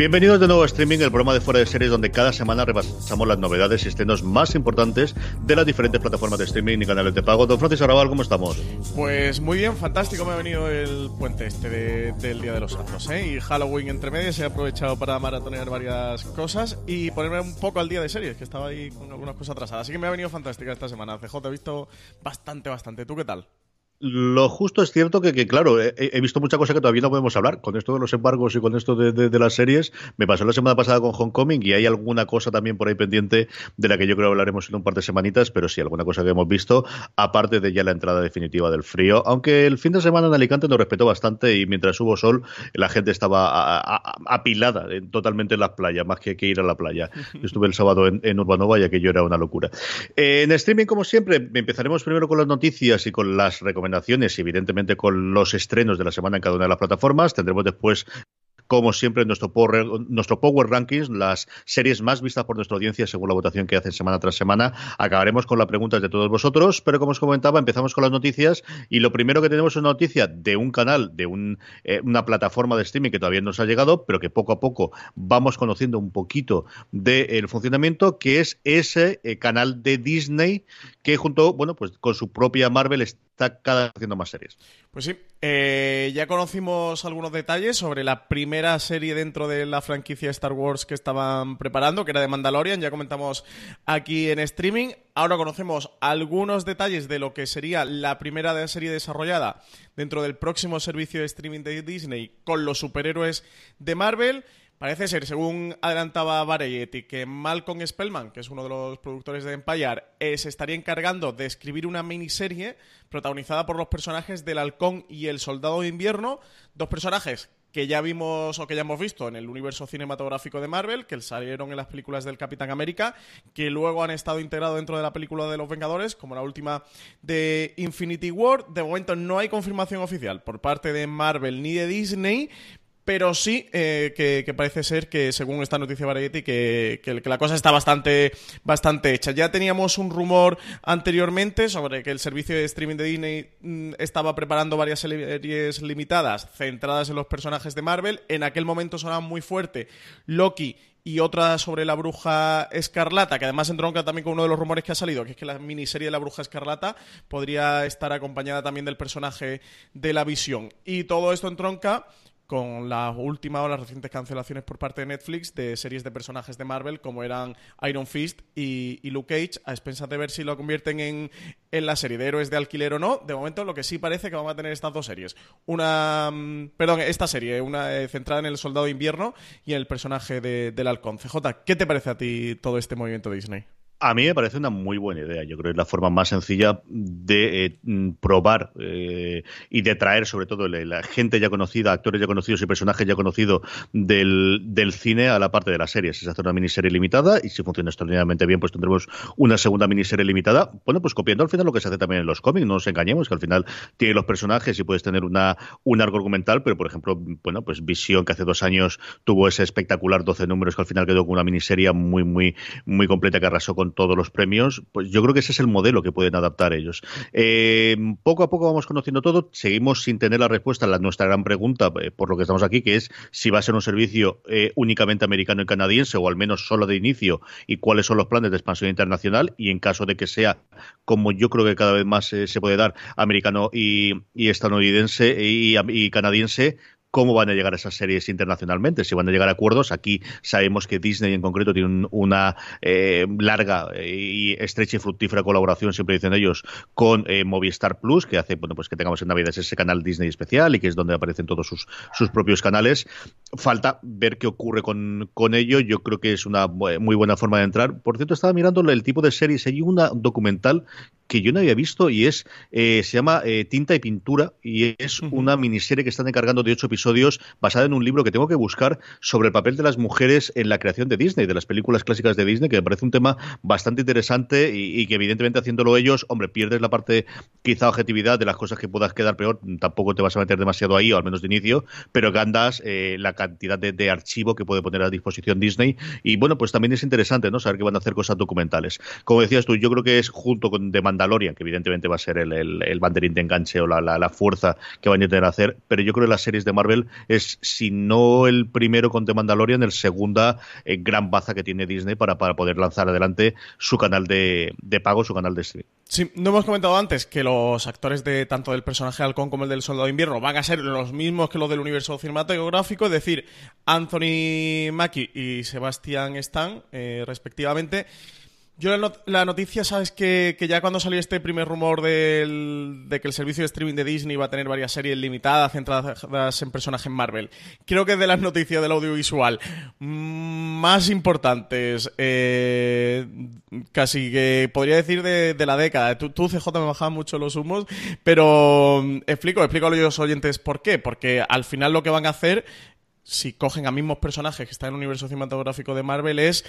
Bienvenidos de nuevo a Streaming, el programa de fuera de series donde cada semana repasamos las novedades y estrenos más importantes de las diferentes plataformas de streaming y canales de pago. Don Francisco Arrabal, ¿cómo estamos? Pues muy bien, fantástico me ha venido el puente este del Día de los Santos, ¿eh? Y Halloween entre medias, he aprovechado para maratonear varias cosas y ponerme un poco al día de series, que estaba ahí con algunas cosas atrasadas. Así que me ha venido fantástica esta semana. CJ, he visto bastante, bastante. ¿Tú qué tal? Lo justo es cierto que, claro, he, visto mucha cosa que todavía no podemos hablar. Con esto de los embargos y con esto de, las series, me pasó la semana pasada con Homecoming y hay alguna cosa también por ahí pendiente de la que yo creo que hablaremos en un par de semanitas, pero sí, alguna cosa que hemos visto, aparte de ya la entrada definitiva del frío. Aunque el fin de semana en Alicante nos respetó bastante y mientras hubo sol, la gente estaba apilada totalmente en las playas, más que, ir a la playa. Yo estuve el sábado en, Urbanova y aquello era una locura. en streaming, como siempre, empezaremos primero con las noticias y con las recomendaciones recomendaciones evidentemente con los estrenos de la semana en cada una de las plataformas. Tendremos después como siempre, nuestro Power, nuestro Power Rankings, las series más vistas por nuestra audiencia según la votación que hacen semana tras semana. Acabaremos con las preguntas de todos vosotros, pero como os comentaba, empezamos con las noticias y lo primero que tenemos es una noticia de un canal, de un, eh, una plataforma de streaming que todavía no nos ha llegado, pero que poco a poco vamos conociendo un poquito del funcionamiento, que es ese eh, canal de Disney que junto, bueno, pues con su propia Marvel está cada vez haciendo más series. Pues sí, eh, ya conocimos algunos detalles sobre la primera serie dentro de la franquicia Star Wars que estaban preparando, que era de Mandalorian, ya comentamos aquí en streaming. Ahora conocemos algunos detalles de lo que sería la primera serie desarrollada dentro del próximo servicio de streaming de Disney con los superhéroes de Marvel. Parece ser, según adelantaba Variety, que Malcolm Spellman, que es uno de los productores de Empire, eh, se estaría encargando de escribir una miniserie protagonizada por los personajes del Halcón y el Soldado de Invierno, dos personajes que ya vimos o que ya hemos visto en el universo cinematográfico de Marvel, que salieron en las películas del Capitán América, que luego han estado integrados dentro de la película de los Vengadores, como la última de Infinity War. De momento no hay confirmación oficial por parte de Marvel ni de Disney, pero sí eh, que, parece ser que, según esta noticia Variety, que, que, la cosa está bastante, hecha. Ya teníamos un rumor anteriormente sobre que el servicio de streaming de Disney mm, estaba preparando varias series limitadas centradas en los personajes de Marvel. En aquel momento sonaba muy fuerte Loki y otra sobre la bruja escarlata, que además entronca también con uno de los rumores que ha salido, que es que la miniserie de la bruja escarlata podría estar acompañada también del personaje de la visión. Y todo esto entronca con la última o las recientes cancelaciones por parte de Netflix de series de personajes de Marvel como eran Iron Fist y, Luke Cage, a expensas de ver si lo convierten en, la serie de héroes de alquiler o no. De momento, lo que sí parece que vamos a tener estas dos series. Una, mm, perdón, esta serie, una eh, centrada en el Soldado de Invierno y en el personaje de, del Halcón. CJ, ¿qué te parece a ti todo este movimiento de Disney? A mí me parece una muy buena idea. Yo creo que es la forma más sencilla de eh, mm, probar eh, y de traer, sobre todo, la, gente ya conocida, actores ya conocidos y personajes ya conocidos del, cine a la parte de las series. Es hacer una miniserie limitada y si funciona extraordinariamente bien, pues tendremos una segunda miniserie limitada. Bueno, pues copiando al final lo que se hace también en los cómics. No nos engañemos, que al final tiene los personajes y puedes tener una, un arco argumental, pero por ejemplo, bueno, pues Visión, que hace dos años tuvo ese espectacular 12 números que al final quedó con una miniserie muy, muy, muy completa que arrasó con todos los premios, pues yo creo que ese es el modelo que pueden adaptar ellos. Eh, poco a poco vamos conociendo todo, seguimos sin tener la respuesta a nuestra gran pregunta, eh, por lo que estamos aquí, que es si va a ser un servicio eh, únicamente americano y canadiense, o al menos solo de inicio, y cuáles son los planes de expansión internacional, y en caso de que sea, como yo creo que cada vez más se puede dar, americano y, estadounidense y canadiense, cómo van a llegar esas series internacionalmente, si van a llegar a acuerdos. Aquí sabemos que Disney en concreto tiene una eh, larga y estrecha y fructífera colaboración, siempre dicen ellos, con eh, Movistar Plus, que hace bueno pues que tengamos en Navidad ese canal Disney especial y que es donde aparecen todos sus, sus propios canales. Falta ver qué ocurre con, con ello. Yo creo que es una muy buena forma de entrar. Por cierto, estaba mirando el tipo de series. Hay un documental que yo no había visto y es eh, se llama Tinta y Pintura y es una miniserie que están encargando de ocho episodios basada en un libro que tengo que buscar sobre el papel de las mujeres en la creación de Disney, de las películas clásicas de Disney, que me parece un tema bastante interesante y, que evidentemente haciéndolo ellos, hombre, pierdes la parte quizá objetividad de las cosas que puedas quedar peor, tampoco te vas a meter demasiado ahí, o al menos de inicio, pero que andas eh, la cantidad de, archivo que puede poner a disposición Disney y bueno, pues también es interesante, ¿no? Saber que van a hacer cosas documentales. Como decías tú, yo creo que es junto con The Mandalorian, que evidentemente va a ser el, el, banderín de enganche o la, la, la fuerza que van a tener a hacer, pero yo creo que las series de Marvel es, si no el primero con The Mandalorian, el segunda eh, gran baza que tiene Disney para, para poder lanzar adelante su canal de, de pago, su canal de streaming. Sí, no hemos comentado antes que los actores de tanto del personaje halcón como el del soldado de invierno van a ser los mismos que los del universo cinematográfico, es decir, Anthony Mackie y Sebastian Stan, eh, respectivamente. Yo la, noticia, sabes que, ya cuando salió este primer rumor de que el servicio de streaming de Disney va a tener varias series limitadas centradas en personajes Marvel, creo que es de las noticias del audiovisual más importantes, eh, casi que podría decir de, la década. Tú, CJ, me bajaba mucho los humos, pero mm, explico, explico a los oyentes por qué. Porque al final lo que van a hacer si cogen a mismos personajes que están en el universo cinematográfico de Marvel es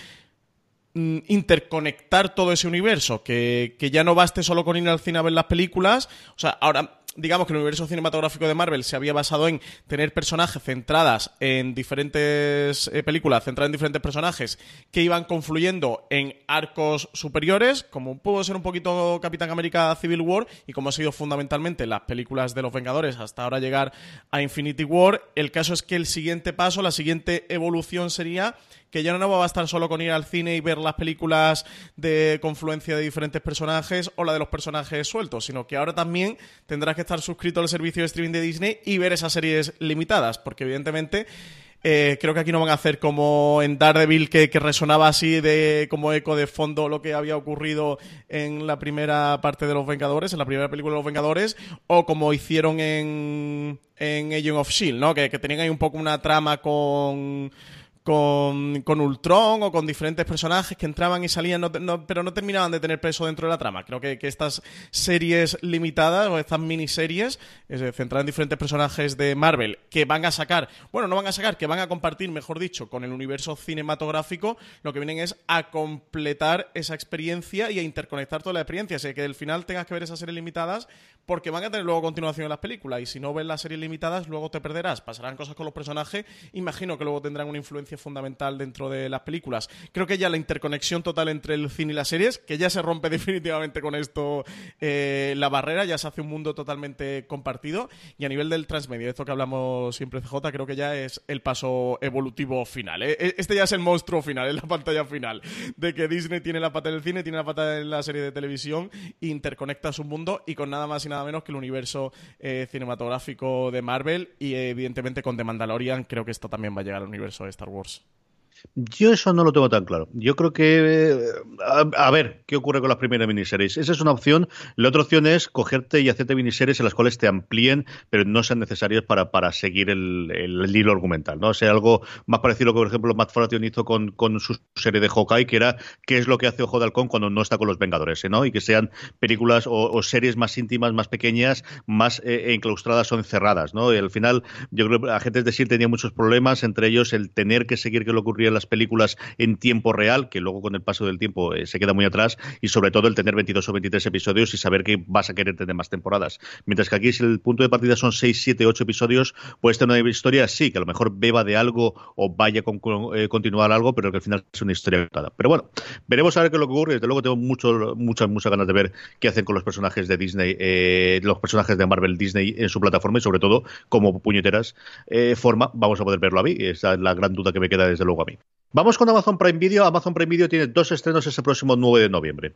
interconectar todo ese universo, que, que, ya no baste solo con ir al cine a ver las películas, o sea, ahora digamos que el universo cinematográfico de Marvel se había basado en tener personajes centradas en diferentes eh, películas, centradas en diferentes personajes que iban confluyendo en arcos superiores, como pudo ser un poquito Capitán América Civil War y como ha sido fundamentalmente las películas de los Vengadores hasta ahora llegar a Infinity War. El caso es que el siguiente paso, la siguiente evolución sería que ya no va a bastar solo con ir al cine y ver las películas de confluencia de diferentes personajes o la de los personajes sueltos, sino que ahora también tendrás que estar suscrito al servicio de streaming de Disney y ver esas series limitadas, porque evidentemente eh, creo que aquí no van a hacer como en Daredevil que, que, resonaba así de como eco de fondo lo que había ocurrido en la primera parte de Los Vengadores, en la primera película de Los Vengadores, o como hicieron en, en Agent of Shield, ¿no? Que, que tenían ahí un poco una trama con con, con, Ultron o con diferentes personajes que entraban y salían, pero no terminaban de tener peso dentro de la trama. Creo que, estas series limitadas o estas miniseries eh, centradas en diferentes personajes de Marvel que van a sacar, bueno, no van a sacar, que van a compartir, mejor dicho, con el universo cinematográfico, lo que vienen es a completar esa experiencia y a interconectar toda la experiencia. Así que al final tengas que ver esas series limitadas porque van a tener luego continuación en las películas y si no ves las series limitadas, luego te perderás. Pasarán cosas con los personajes, imagino que luego tendrán una influencia fundamental dentro de las películas. Creo que ya la interconexión total entre el cine y las series, que ya se rompe definitivamente con esto eh, la barrera, ya se hace un mundo totalmente compartido. Y a nivel del transmedia, esto que hablamos siempre CJ, creo que ya es el paso evolutivo final. ¿eh? E, este ya es el monstruo final, es la pantalla final. De que Disney tiene la pata del cine, tiene la pata de la serie de televisión, interconecta su mundo y con nada más y nada menos que el universo eh, cinematográfico de Marvel y evidentemente con The Mandalorian creo que esto también va a llegar al universo de Star Wars. Wars. Yo eso no lo tengo tan claro. Yo creo que. Eh, a, ver, ¿qué ocurre con las primeras miniseries? Esa es una opción. La otra opción es cogerte y hacerte miniseries en las cuales te amplíen, pero no sean necesarias para, para seguir el, hilo argumental. ¿no? O sea, algo más parecido a lo que, por ejemplo, Matt Fraction hizo con, con su serie de Hawkeye, que era qué es lo que hace Ojo de Halcón cuando no está con los Vengadores, ¿no? Y que sean películas o, series más íntimas, más pequeñas, más eh, enclaustradas o encerradas, ¿no? Y al final, yo creo que Agentes de S.H.I.E.L.D. tenía muchos problemas, entre ellos el tener que seguir que lo ocurría las películas en tiempo real, que luego con el paso del tiempo eh, se queda muy atrás, y sobre todo el tener 22 o 23 episodios y saber que vas a querer tener más temporadas. Mientras que aquí, si el punto de partida son 6, 7, 8 episodios, puedes tener una historia, sí, que a lo mejor beba de algo o vaya a eh, continuar algo, pero que al final es una historia contada. Pero bueno, veremos a ver qué es lo que ocurre. Desde luego tengo mucho, muchas, muchas ganas de ver qué hacen con los personajes de Disney, eh, los personajes de Marvel Disney en su plataforma y sobre todo como puñeteras forma vamos a poder verlo a mí. Esa es la gran duda que me queda desde luego a mí. Vamos con Amazon Prime Video. Amazon Prime Video tiene dos estrenos ese próximo 9 de noviembre.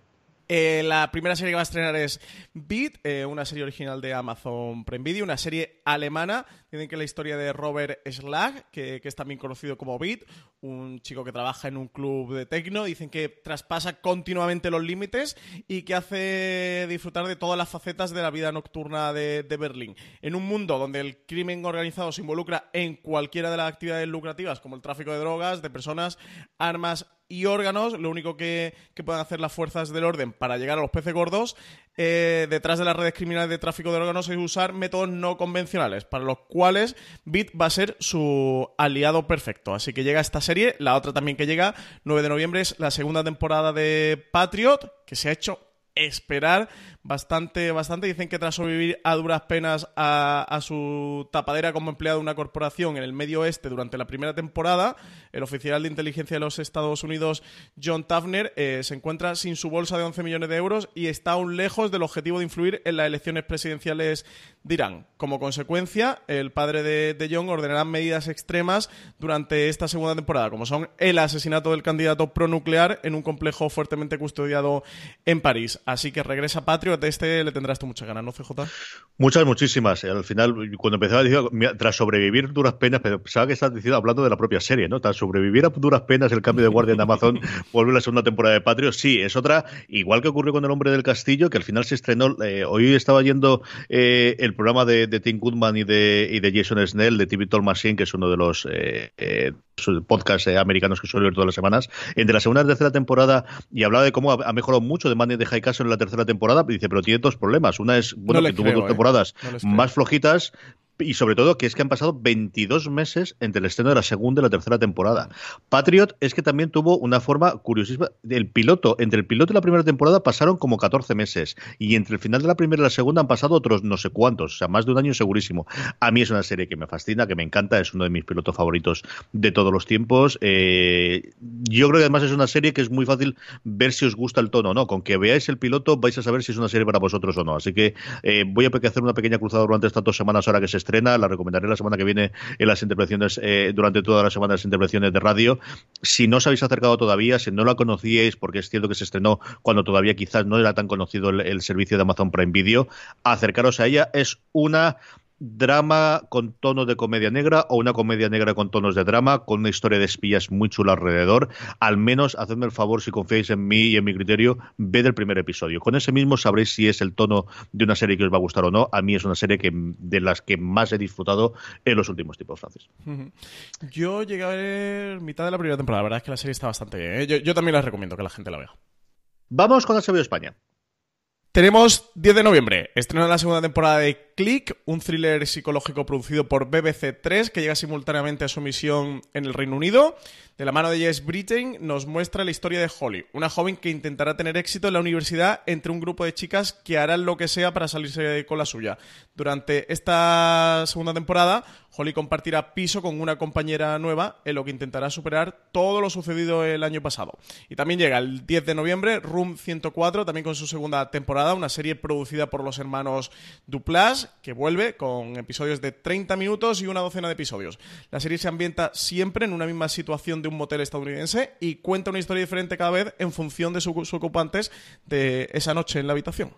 Eh, la primera serie que va a estrenar es Beat, eh, una serie original de Amazon Prime Video, una serie alemana. Dicen que la historia de Robert Schlag, que, es también conocido como Beat, un chico que trabaja en un club de techno. Dicen que traspasa continuamente los límites y que hace disfrutar de todas las facetas de la vida nocturna de, de Berlín. En un mundo donde el crimen organizado se involucra en cualquiera de las actividades lucrativas, como el tráfico de drogas, de personas, armas y órganos, lo único que, pueden hacer las fuerzas del orden para llegar a los peces gordos eh, detrás de las redes criminales de tráfico de órganos es usar métodos no convencionales, para los cuales Bit va a ser su aliado perfecto. Así que llega esta serie, la otra también que llega, 9 de noviembre, es la segunda temporada de Patriot, que se ha hecho esperar bastante, bastante. Dicen que tras sobrevivir a duras penas a, su tapadera como empleado de una corporación en el medio oeste durante la primera temporada, el oficial de inteligencia de los Estados Unidos, John Tafner, eh, se encuentra sin su bolsa de 11 millones de euros y está aún lejos del objetivo de influir en las elecciones presidenciales de Irán. Como consecuencia, el padre de, de John ordenará medidas extremas durante esta segunda temporada, como son el asesinato del candidato pronuclear en un complejo fuertemente custodiado en París. Así que regresa Patrio de este le tendrás tú muchas ganas, ¿no, CJ? Muchas, muchísimas. Al final, cuando empezaba tras sobrevivir duras penas, pensaba que estás diciendo, hablando de la propia serie, ¿no? Tras sobrevivir a duras penas el cambio de guardia en Amazon, vuelve la segunda temporada de Patrio. Sí, es otra, igual que ocurrió con El Hombre del Castillo, que al final se estrenó. Eh, hoy estaba yendo eh, el programa de, Tim Goodman y de, y de Jason Snell, de TV Talk Machine, que es uno de los eh, podcasts americanos que suelo ver todas las semanas, entre la segunda y tercera temporada, y hablaba de cómo ha, mejorado mucho de Money de High Castle en la tercera temporada. Y dice, pero tiene dos problemas. Una es, bueno, que tuvo dos ¿eh? temporadas más flojitas, y sobre todo que es que han pasado 22 meses entre el estreno de la segunda y la tercera temporada. Patriot es que también tuvo una forma curiosísima. El piloto, entre el piloto y la primera temporada pasaron como 14 meses. Y entre el final de la primera y la segunda han pasado otros no sé cuántos. O sea, más de un año segurísimo. A mí es una serie que me fascina, que me encanta. Es uno de mis pilotos favoritos de todos los tiempos. Eh, yo creo que además es una serie que es muy fácil ver si os gusta el tono o no. Con que veáis el piloto vais a saber si es una serie para vosotros o no. Así que eh, voy a hacer una pequeña cruzada durante estas dos semanas ahora que se estrena, la recomendaré la semana que viene en las intervenciones, eh, durante toda la semana las intervenciones de radio. Si no os habéis acercado todavía, si no la conocíais, porque es cierto que se estrenó cuando todavía quizás no era tan conocido el servicio de Amazon Prime Video, acercaros a ella. Es una drama con tono de comedia negra o una comedia negra con tonos de drama, con una historia de espías muy chula alrededor. Al menos, hacedme el favor, si confiáis en mí y en mi criterio, ved el primer episodio. Con ese mismo sabréis si es el tono de una serie que os va a gustar o no. A mí es una serie que de las que más he disfrutado en los últimos tipos, Francis. Yo llegué a ver mitad de la primera temporada. La verdad es que la serie está bastante bien. ¿eh? Yo, yo, también la recomiendo que la gente la vea. Vamos con HBO España. Tenemos 10 de noviembre, estreno la segunda temporada de Click, un thriller psicológico producido por BBC 3 que llega simultáneamente a su emisión en el Reino Unido. De la mano de Jess Britain nos muestra la historia de Holly, una joven que intentará tener éxito en la universidad entre un grupo de chicas que harán lo que sea para salirse con la suya. Durante esta segunda temporada, Holly compartirá piso con una compañera nueva en lo que intentará superar todo lo sucedido el año pasado. Y también llega el 10 de noviembre Room 104, también con su segunda temporada, una serie producida por los hermanos Duplas, que vuelve con episodios de 30 minutos y una docena de episodios. La serie se ambienta siempre en una misma situación de un motel estadounidense y cuenta una historia diferente cada vez en función de sus ocupantes de esa noche en la habitación.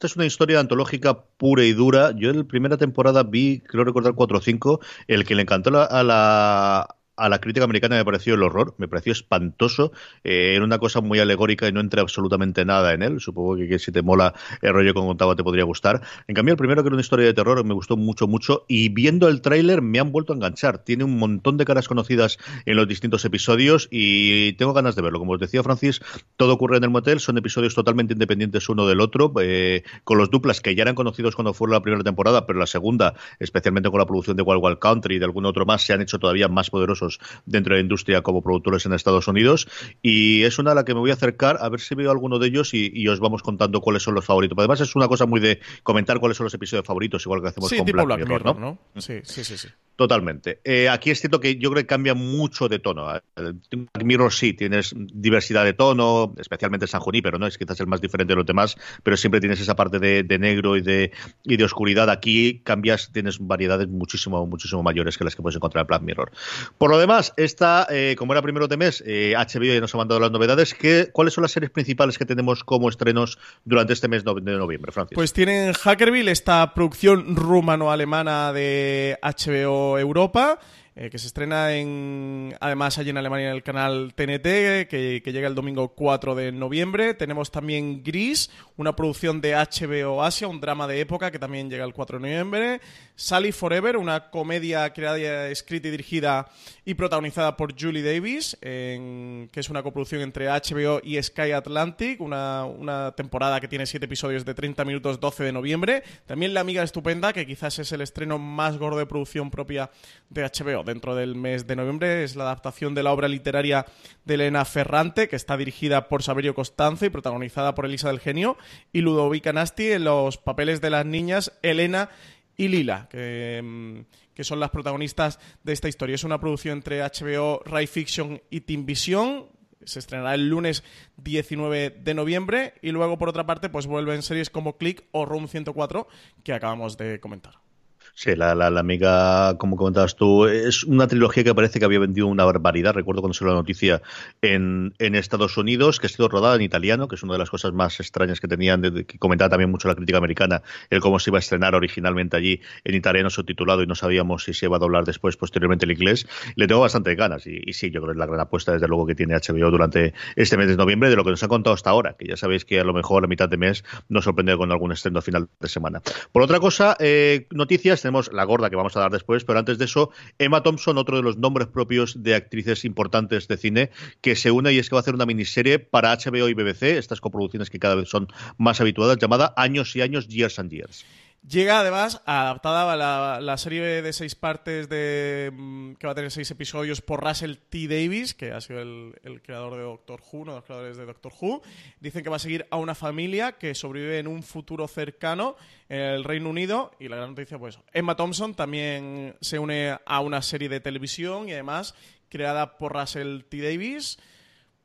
Esta es una historia antológica pura y dura. Yo en la primera temporada vi, creo recordar, 4 o 5. El que le encantó a la, a la crítica americana me pareció el horror, me pareció espantoso, eh, era una cosa muy alegórica y no entré absolutamente nada en él. Supongo que, si te mola el rollo que contaba te podría gustar. En cambio, el primero que era una historia de terror me gustó mucho, mucho y viendo el tráiler me han vuelto a enganchar. Tiene un montón de caras conocidas en los distintos episodios y tengo ganas de verlo. Como os decía Francis, todo ocurre en el motel, son episodios totalmente independientes uno del otro, eh, con los duplas que ya eran conocidos cuando fue la primera temporada, pero la segunda, especialmente con la producción de Wild Wild Country y de algún otro más, se han hecho todavía más poderosos dentro de la industria como productores en Estados Unidos. Y es una a la que me voy a acercar a ver si veo alguno de ellos y, os vamos contando cuáles son los favoritos. Además, es una cosa muy de comentar cuáles son los episodios favoritos, igual que hacemos con Black, Mirror, ¿no? Sí, sí, sí. sí. Totalmente. Eh, aquí es cierto que yo creo que cambia mucho de tono. Black Mirror sí, tienes diversidad de tono, especialmente San Junípero, ¿no? Es quizás el más diferente de los demás, pero siempre tienes esa parte de, negro y de, y de oscuridad. Aquí cambias, tienes variedades muchísimo, muchísimo mayores que las que puedes encontrar en Black Mirror. Por lo demás, esta, eh, como era primero de mes, eh, HBO ya nos ha mandado las novedades. ¿Qué, ¿Cuáles son las series principales que tenemos como estrenos durante este mes de noviembre, Francis? Pues tienen Hackerville, esta producción rumano-alemana de HBO Europa. Eh, que se estrena en, además allí en Alemania en el canal TNT, que, llega el domingo 4 de noviembre. Tenemos también Gris, una producción de HBO Asia, un drama de época que también llega el 4 de noviembre. Sally Forever, una comedia creada, escrita y dirigida y protagonizada por Julie Davis, que es una coproducción entre HBO y Sky Atlantic, una, una temporada que tiene 7 episodios de 30 minutos 12 de noviembre. También La Amiga Estupenda, que quizás es el estreno más gordo de producción propia de HBO dentro del mes de noviembre. Es la adaptación de la obra literaria de Elena Ferrante, que está dirigida por Saberio Costanzo y protagonizada por Elisa del Genio, y Ludovica Nasti en los papeles de las niñas Elena y Lila, que, que, son las protagonistas de esta historia. Es una producción entre HBO, Rai Fiction y Team Vision. Se estrenará el lunes 19 de noviembre y luego, por otra parte, pues vuelven series como Click o Room 104 que acabamos de comentar. Sí, la, la, amiga, como comentabas tú, es una trilogía que parece que había vendido una barbaridad. Recuerdo cuando salió la noticia en, en, Estados Unidos, que ha sido rodada en italiano, que es una de las cosas más extrañas que tenían, que comentaba también mucho la crítica americana, el cómo se iba a estrenar originalmente allí en italiano subtitulado y no sabíamos si se iba a doblar después, posteriormente el inglés. Le tengo bastante ganas y, sí, yo creo que es la gran apuesta, desde luego, que tiene HBO durante este mes de noviembre, de lo que nos ha contado hasta ahora, que ya sabéis que a lo mejor a mitad de mes nos sorprende con algún estreno final de semana. Por otra cosa, eh, noticias, tenemos la gorda que vamos a dar después, pero antes de eso, Emma Thompson, otro de los nombres propios de actrices importantes de cine, que se une y es que va a hacer una miniserie para HBO y BBC, estas coproducciones que cada vez son más habituadas, llamada Años y Años, Years and Years. Llega además adaptada a la, serie de seis partes de mm, que va a tener seis episodios por Russell T. Davis, que ha sido el, creador de Doctor Who, uno de los creadores de Doctor Who. Dicen que va a seguir a una familia que sobrevive en un futuro cercano en el Reino Unido. Y la gran noticia, pues, Emma Thompson también se une a una serie de televisión y además creada por Russell T. Davis.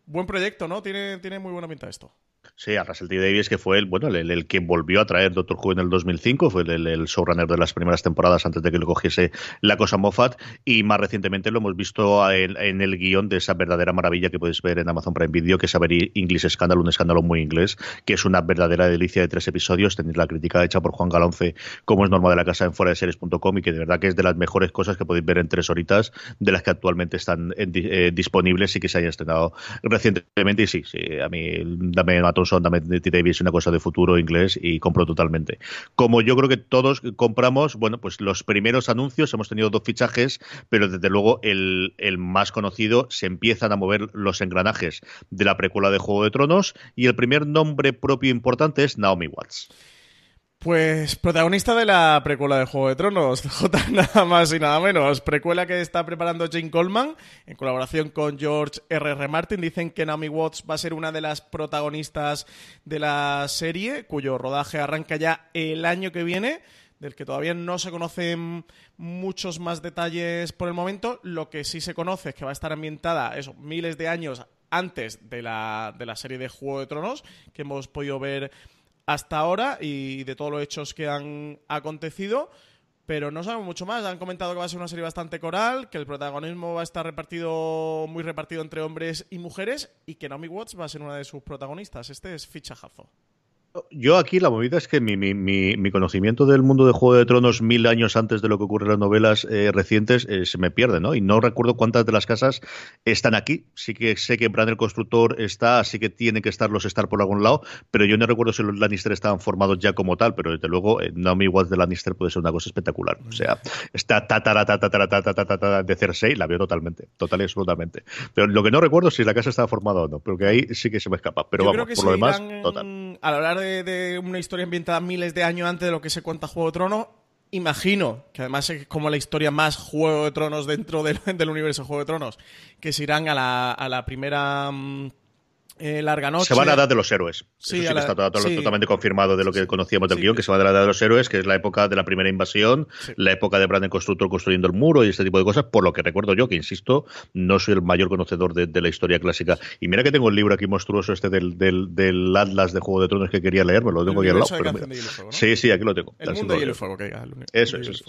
Buen proyecto, ¿no? Tiene, tiene muy buena pinta esto. Sí, a Russell T. Davis, que fue el, bueno, el, que volvió a traer Doctor Who en el 2005, fue el, showrunner de las primeras temporadas antes de que lo cogiese la cosa Moffat, y más recientemente lo hemos visto en, el guion de esa verdadera maravilla que puedes ver en Amazon Prime Video, que es Saber English Scandal, un escándalo muy inglés, que es una verdadera delicia de tres episodios, tenéis la crítica hecha por Juan Galonce, como es norma de la casa en fuera de series.com, y que de verdad que es de las mejores cosas que podéis ver en tres horitas, de las que actualmente están eh, disponibles y que se hayan estrenado recientemente, y sí, sí, a mí dame Thompson, dame T. Davis una cosa de futuro inglés y compro totalmente. Como yo creo que todos compramos, bueno, pues los primeros anuncios, hemos tenido dos fichajes, pero desde luego el, el más conocido se empiezan a mover los engranajes de la precuela de Juego de Tronos y el primer nombre propio importante es Naomi Watts. Pues protagonista de la precuela de Juego de Tronos, J nada más y nada menos. Precuela que está preparando Jane Coleman en colaboración con George R.R. R. Martin. Dicen que Naomi Watts va a ser una de las protagonistas de la serie, cuyo rodaje arranca ya el año que viene, del que todavía no se conocen muchos más detalles por el momento. Lo que sí se conoce es que va a estar ambientada eso, miles de años antes de la, de la serie de Juego de Tronos, que hemos podido ver hasta ahora y de todos los hechos que han acontecido. Pero no sabemos mucho más. Han comentado que va a ser una serie bastante coral, que el protagonismo va a estar repartido, muy repartido entre hombres y mujeres, y que Naomi Watts va a ser una de sus protagonistas. Este es fichajazo. Yo aquí la movida es que mi, mi, mi, conocimiento del mundo de Juego de Tronos mil años antes de lo que ocurre en las novelas eh, recientes eh, se me pierde, ¿no? Y no recuerdo cuántas de las casas están aquí. Sí que sé que Bran el Constructor está, así que tiene que estar los estar por algún lado, pero yo no recuerdo si los Lannister estaban formados ya como tal, pero desde luego eh, Naomi Watts de Lannister puede ser una cosa espectacular. O sea, está tatara, tatara, tatara, tatara de Cersei, la veo totalmente, total y absolutamente. Pero lo que no recuerdo es si la casa estaba formada o no, porque ahí sí que se me escapa. Pero vamos, por lo demás, total. Al hablar de, una historia ambientada miles de años antes de lo que se cuenta Juego de Tronos, imagino, que además es como la historia más Juego de Tronos dentro del, del universo Juego de Tronos, que se irán a la, a la primera... Mm, eh, larga noche. Se va a la edad de los héroes. Sí, Eso sí que está totalmente confirmado de lo que conocíamos del guion, que se va a la edad de los héroes, que es la época de la primera invasión, la época de Brandon Constructor construyendo el muro y este tipo de cosas, por lo que recuerdo yo, que insisto, no soy el mayor conocedor de, la historia clásica. Y mira que tengo el libro aquí monstruoso este del, del, Atlas de Juego de Tronos que quería leer, me lo tengo aquí al lado. Sí, sí, aquí lo tengo. El mundo y el fuego, que Eso es.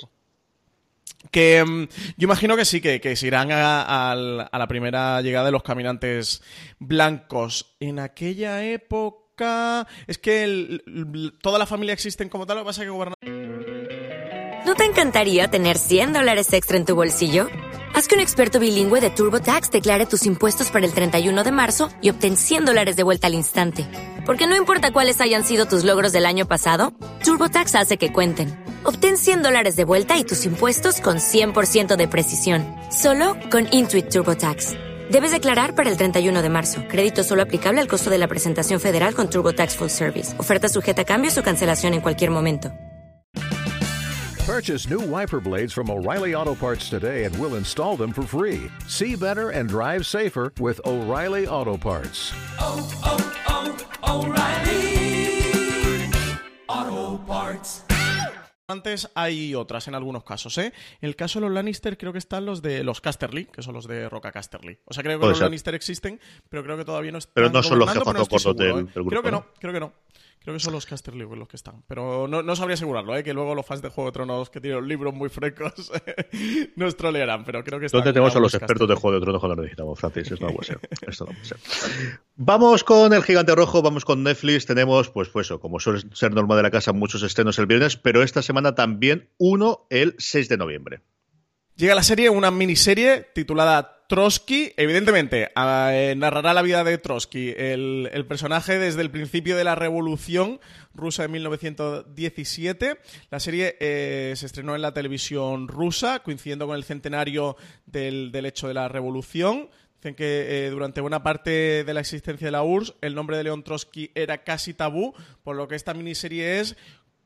Que mm, yo imagino que sí, que, se irán a, la primera llegada de los caminantes blancos. En aquella época. Es que toda la familia existen como tal, lo que pasa que gobernar. ¿No te encantaría tener 100 dólares extra en tu bolsillo? Haz que un experto bilingüe de TurboTax declare tus impuestos para el 31 de marzo y obtén 100 dólares de vuelta al instante. Porque no importa cuáles hayan sido tus logros del año pasado, TurboTax hace que cuenten Obtén 100 dólares de vuelta y tus impuestos con 100% de precisión. Solo con Intuit TurboTax. Debes declarar para el 31 de marzo. Crédito solo aplicable al costo de la presentación federal con TurboTax Full Service. Oferta sujeta a cambios o cancelación en cualquier momento. Purchase new wiper blades from O'Reilly Auto Parts today and we'll install them for free. See better and drive safer with O'Reilly Auto Parts. Oh, oh, oh, O'Reilly Auto Parts. Antes hay otras en algunos casos, ¿eh? En el caso de los Lannister creo que están los de los Casterly, que son los de Roca Casterly. O sea, creo que los Lannister existen, pero creo que todavía no están Pero no son los jefes no del, ¿eh? Creo que no, creo que no. Creo que son los Casterly los que están. Pero no, sabría asegurarlo, ¿eh? que luego los fans de Juego de Tronos que tienen libros muy frescos nos trolearán, pero creo que están. ¿Dónde tenemos a los expertos de Juego de Tronos cuando necesitamos, Francis? Esto no puede ser. Esto no puede ser. Vamos con El Gigante Rojo, vamos con Netflix. Tenemos, pues, pues eso, como suele ser normal de la casa, muchos estrenos el viernes, pero esta semana también uno el 6 de noviembre. Llega la serie, una miniserie titulada Trotsky, evidentemente, eh, narrará la vida de Trotsky, el, personaje desde el principio de la revolución rusa de 1917. La serie eh, se estrenó en la televisión rusa, coincidiendo con el centenario del, hecho de la revolución. Dicen que eh, durante buena parte de la existencia de la URSS el nombre de León Trotsky era casi tabú, por lo que esta miniserie es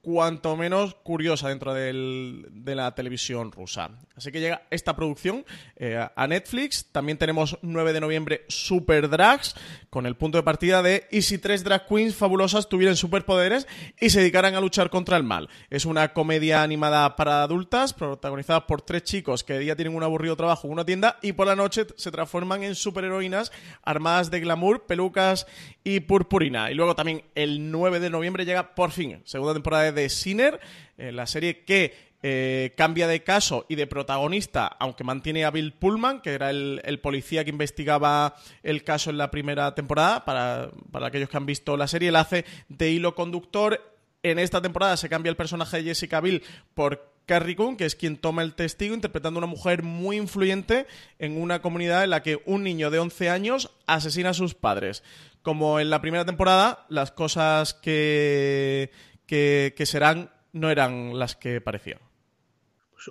cuanto menos curiosa dentro de la televisión rusa. Así que llega esta producción eh, a Netflix. También tenemos 9 de noviembre Super Drags, con el punto de partida de ¿y si tres drag queens fabulosas tuvieran superpoderes y se dedicaran a luchar contra el mal? Es una comedia animada para adultas, protagonizada por tres chicos que de día tienen un aburrido trabajo en una tienda y por la noche se transforman en superheroínas armadas de glamour, pelucas y purpurina. Y luego también el 9 de noviembre llega por fin, segunda temporada de Sinner, eh, la serie que eh, cambia de caso y de protagonista, aunque mantiene a Bill Pullman, que era el, policía que investigaba el caso en la primera temporada, para, para, aquellos que han visto la serie, él hace de hilo conductor. En esta temporada se cambia el personaje de Jessica Bill por Carrie Coon, que es quien toma el testigo, interpretando a una mujer muy influyente en una comunidad en la que un niño de 11 años asesina a sus padres. Como en la primera temporada, las cosas que, que, que serán no eran las que parecían.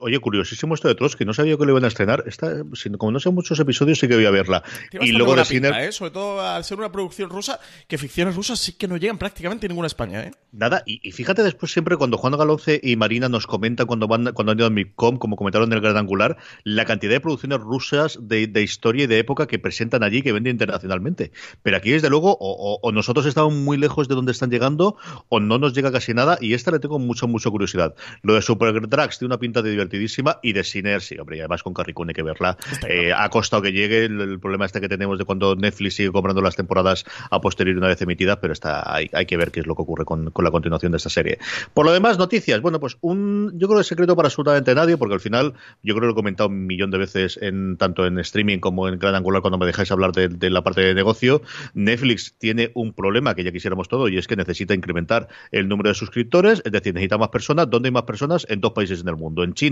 Oye, curiosísimo esto de Trotsky. No sabía que lo iban a estrenar. Esta, como no sé muchos episodios, sí que voy a verla. y luego de ¿eh? Sobre todo al ser una producción rusa, que ficciones rusas sí que no llegan prácticamente a ninguna España. ¿eh? Nada, y, fíjate después siempre cuando Juan Galonce y Marina nos comentan cuando, van, cuando han ido a Micom, como comentaron en el Gran Angular, la cantidad de producciones rusas de, historia y de época que presentan allí que venden internacionalmente. Pero aquí, desde luego, o, nosotros estamos muy lejos de donde están llegando, o no nos llega casi nada, y esta le tengo mucha, mucha curiosidad. Lo de Super Drags tiene una pinta de divertidísima, y de Sinner, sí, hombre, y además con Carrie hay que verla. Eh, ha costado que llegue el, problema este que tenemos de cuando Netflix sigue comprando las temporadas a posteriori una vez emitidas, pero está hay, hay que ver qué es lo que ocurre con, con, la continuación de esta serie. Por lo demás, noticias. Bueno, pues un, yo creo que es secreto para absolutamente nadie, porque al final, yo creo que lo he comentado un millón de veces en tanto en streaming como en Gran Angular cuando me dejáis hablar de, de la parte de negocio. Netflix tiene un problema que ya quisiéramos todo y es que necesita incrementar el número de suscriptores, es decir, necesita más personas. ¿Dónde hay más personas? En dos países en el mundo. En China,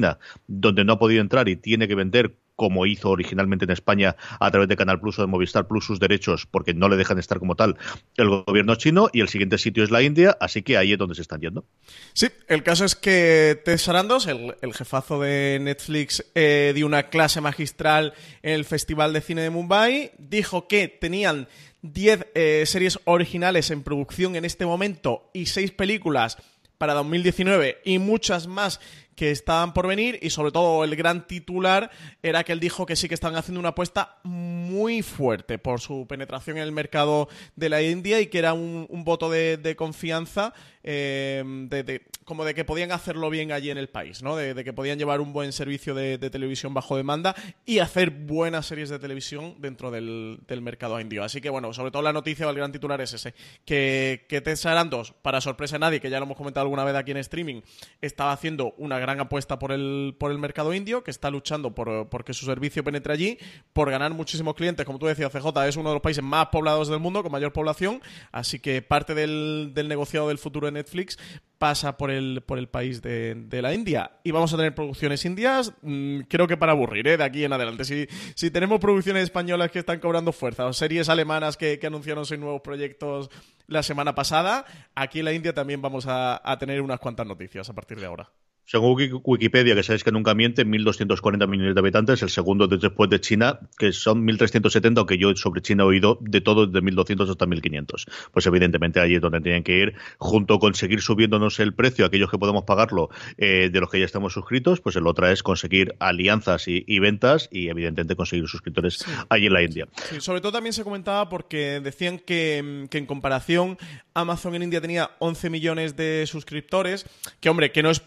donde no ha podido entrar y tiene que vender como hizo originalmente en España a través de Canal Plus o de Movistar Plus sus derechos porque no le dejan estar como tal el gobierno chino y el siguiente sitio es la India, así que ahí es donde se están yendo. Sí, el caso es que Ted Sarandos, el, jefazo de Netflix, eh, dio una clase magistral en el Festival de Cine de Mumbai, dijo que tenían 10 eh, series originales en producción en este momento y 6 películas para 2019 y muchas más que estaban por venir y sobre todo el gran titular era que él dijo que sí que estaban haciendo una apuesta muy fuerte por su penetración en el mercado de la India y que era un, voto de, confianza eh, de, como de que podían hacerlo bien allí en el país, ¿no? De, que podían llevar un buen servicio de, televisión bajo demanda y hacer buenas series de televisión dentro del, mercado indio. Así que bueno, sobre todo la noticia o el gran titular es ese, que, que Sarandos, para sorpresa de nadie, que ya lo hemos comentado alguna vez aquí en streaming, estaba haciendo una gran apuesta por el, por el mercado indio, que está luchando por, que su servicio penetre allí, por ganar muchísimos clientes. Como tú decías, CJ es uno de los países más poblados del mundo, con mayor población, así que parte del, del negociado del futuro de Netflix pasa por el, por el país de, la India. Y vamos a tener producciones indias, mm, creo que para aburrir, ¿eh? de aquí en adelante. Si, si tenemos producciones españolas que están cobrando fuerza, o series alemanas que, que anunciaron sus nuevos proyectos la semana pasada, aquí en la India también vamos a tener unas cuantas noticias a partir de ahora. Según Wikipedia, que sabéis que nunca miente, 1.240 millones de habitantes, el segundo después de China, que son 1.370, aunque yo sobre China he oído de todo desde 1.200 hasta 1.500. Pues evidentemente allí es donde tienen que ir, junto con seguir subiéndonos el precio, aquellos que podemos pagarlo, eh, de los que ya estamos suscritos, pues el otra es conseguir alianzas y, ventas y evidentemente conseguir suscriptores allí en la India. sobre todo también se comentaba porque decían que, que en comparación Amazon en India tenía 11 millones de suscriptores, que hombre, que no es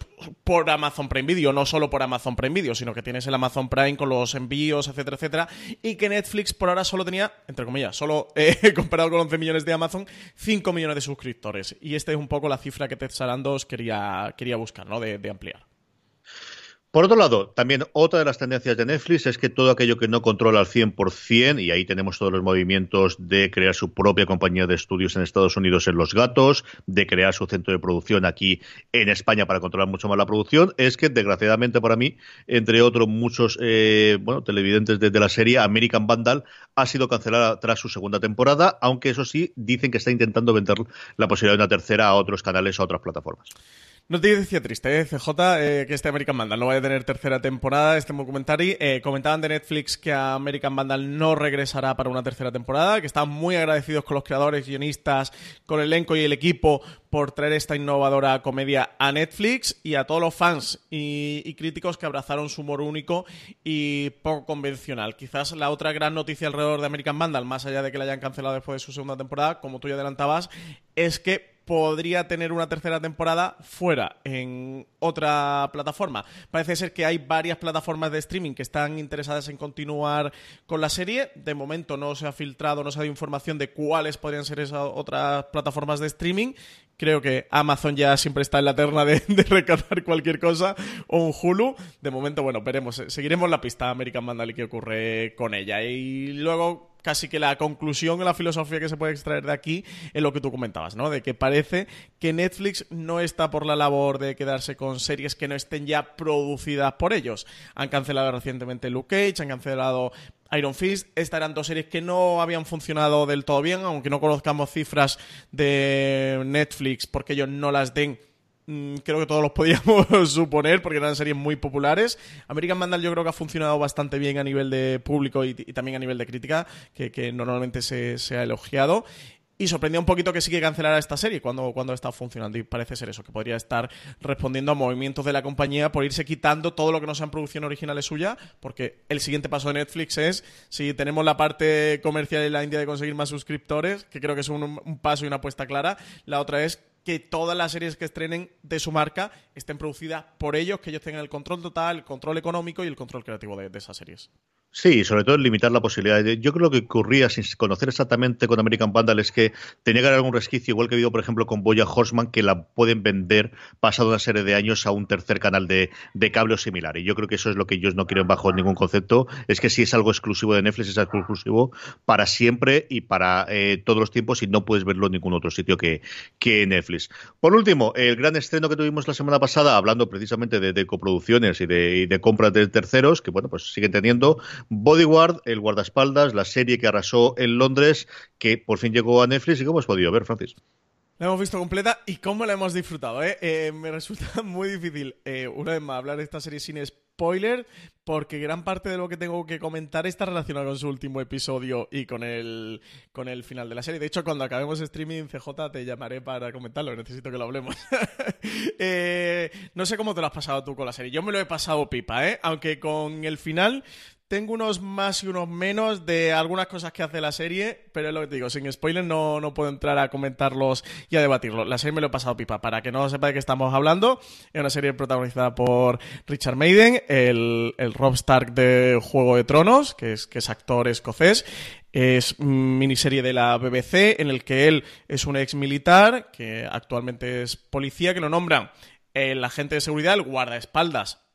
por Amazon Prime Video, no solo por Amazon Prime Video, sino que tienes el Amazon Prime con los envíos, etcétera, etcétera, y que Netflix por ahora solo tenía, entre comillas, solo eh, comparado con 11 millones de Amazon, 5 millones de suscriptores. Y esta es un poco la cifra que Ted Sarandos quería, quería buscar, ¿no? de ampliar. Por otro lado, también otra de las tendencias de Netflix es que todo aquello que no controla al 100%, y ahí tenemos todos los movimientos de crear su propia compañía de estudios en Estados Unidos en Los Gatos, de crear su centro de producción aquí en España para controlar mucho más la producción, es que desgraciadamente para mí, entre otros muchos eh, bueno, televidentes de, de, la serie, American Vandal ha sido cancelada tras su segunda temporada, aunque eso sí, dicen que está intentando vender la posibilidad de una tercera a otros canales, a otras plataformas. No te decía triste, ¿eh? CJ, eh, que este American Vandal no vaya a tener tercera temporada, este documentario. Eh, comentaban de Netflix que American Vandal no regresará para una tercera temporada, que están muy agradecidos con los creadores, guionistas, con el elenco y el equipo por traer esta innovadora comedia a Netflix y a todos los fans y, y críticos que abrazaron su humor único y poco convencional. Quizás la otra gran noticia alrededor de American Vandal, más allá de que la hayan cancelado después de su segunda temporada, como tú ya adelantabas, es que podría tener una tercera temporada fuera, en otra plataforma. Parece ser que hay varias plataformas de streaming que están interesadas en continuar con la serie. De momento no se ha filtrado, no se ha dado información de cuáles podrían ser esas otras plataformas de streaming. Creo que Amazon ya siempre está en la terna de, de cualquier cosa, o un Hulu. De momento, bueno, veremos. Seguiremos la pista American Vandal y qué ocurre con ella. Y luego casi que la conclusión, la filosofía que se puede extraer de aquí es lo que tú comentabas, ¿no? De que parece que Netflix no está por la labor de quedarse con series que no estén ya producidas por ellos. Han cancelado recientemente Luke Cage, han cancelado Iron Fist. Estas eran dos series que no habían funcionado del todo bien, aunque no conozcamos cifras de Netflix porque ellos no las den creo que todos los podíamos suponer porque eran series muy populares. American Vandal yo creo que ha funcionado bastante bien a nivel de público y, también a nivel de crítica, que, normalmente se, ha elogiado. Y sorprendió un poquito que sí que cancelara esta serie cuando, cuando está funcionando. Y parece ser eso, que podría estar respondiendo a movimientos de la compañía por irse quitando todo lo que no sea en producción original suya, porque el siguiente paso de Netflix es, si tenemos la parte comercial en la India de conseguir más suscriptores, que creo que es un, un paso y una apuesta clara, la otra es que todas las series que estrenen de su marca estén producidas por ellos, que ellos tengan el control total, el control económico y el control creativo de esas series. Sí, sobre todo limitar la posibilidad. Yo creo que ocurría sin conocer exactamente con American Vandal es que tenía que haber algún resquicio, igual que habido, por ejemplo, con Boya Horseman, que la pueden vender pasado una serie de años a un tercer canal de, de cable o similar. Y yo creo que eso es lo que ellos no quieren bajo ningún concepto. Es que si es algo exclusivo de Netflix, es algo exclusivo para siempre y para eh, todos los tiempos y no puedes verlo en ningún otro sitio que, que Netflix. Por último, el gran estreno que tuvimos la semana pasada, hablando precisamente de, coproducciones y de, y de compras de terceros, que bueno, pues siguen teniendo Bodyguard, el guardaespaldas, la serie que arrasó en Londres, que por fin llegó a Netflix. ¿Y cómo has podido ver, Francis? La hemos visto completa y cómo la hemos disfrutado. ¿eh? eh me resulta muy difícil, eh, una vez más, hablar de esta serie sin spoiler, porque gran parte de lo que tengo que comentar está relacionado con su último episodio y con el, con el final de la serie. De hecho, cuando acabemos streaming, CJ, te llamaré para comentarlo. Necesito que lo hablemos. Eh, no sé cómo te lo has pasado tú con la serie. Yo me lo he pasado pipa, ¿eh? Aunque con el final tengo unos más y unos menos de algunas cosas que hace la serie, pero es lo que te digo, sin spoiler no, no puedo entrar a comentarlos y a debatirlos. La serie me lo he pasado pipa. Para que no sepa de qué estamos hablando, es una serie protagonizada por Richard Maiden, el, el Rob Stark de Juego de Tronos, que es, que es actor escocés. Es miniserie de la BBC en el que él es un ex militar, que actualmente es policía, que lo nombran el agente de seguridad, el guardaespaldas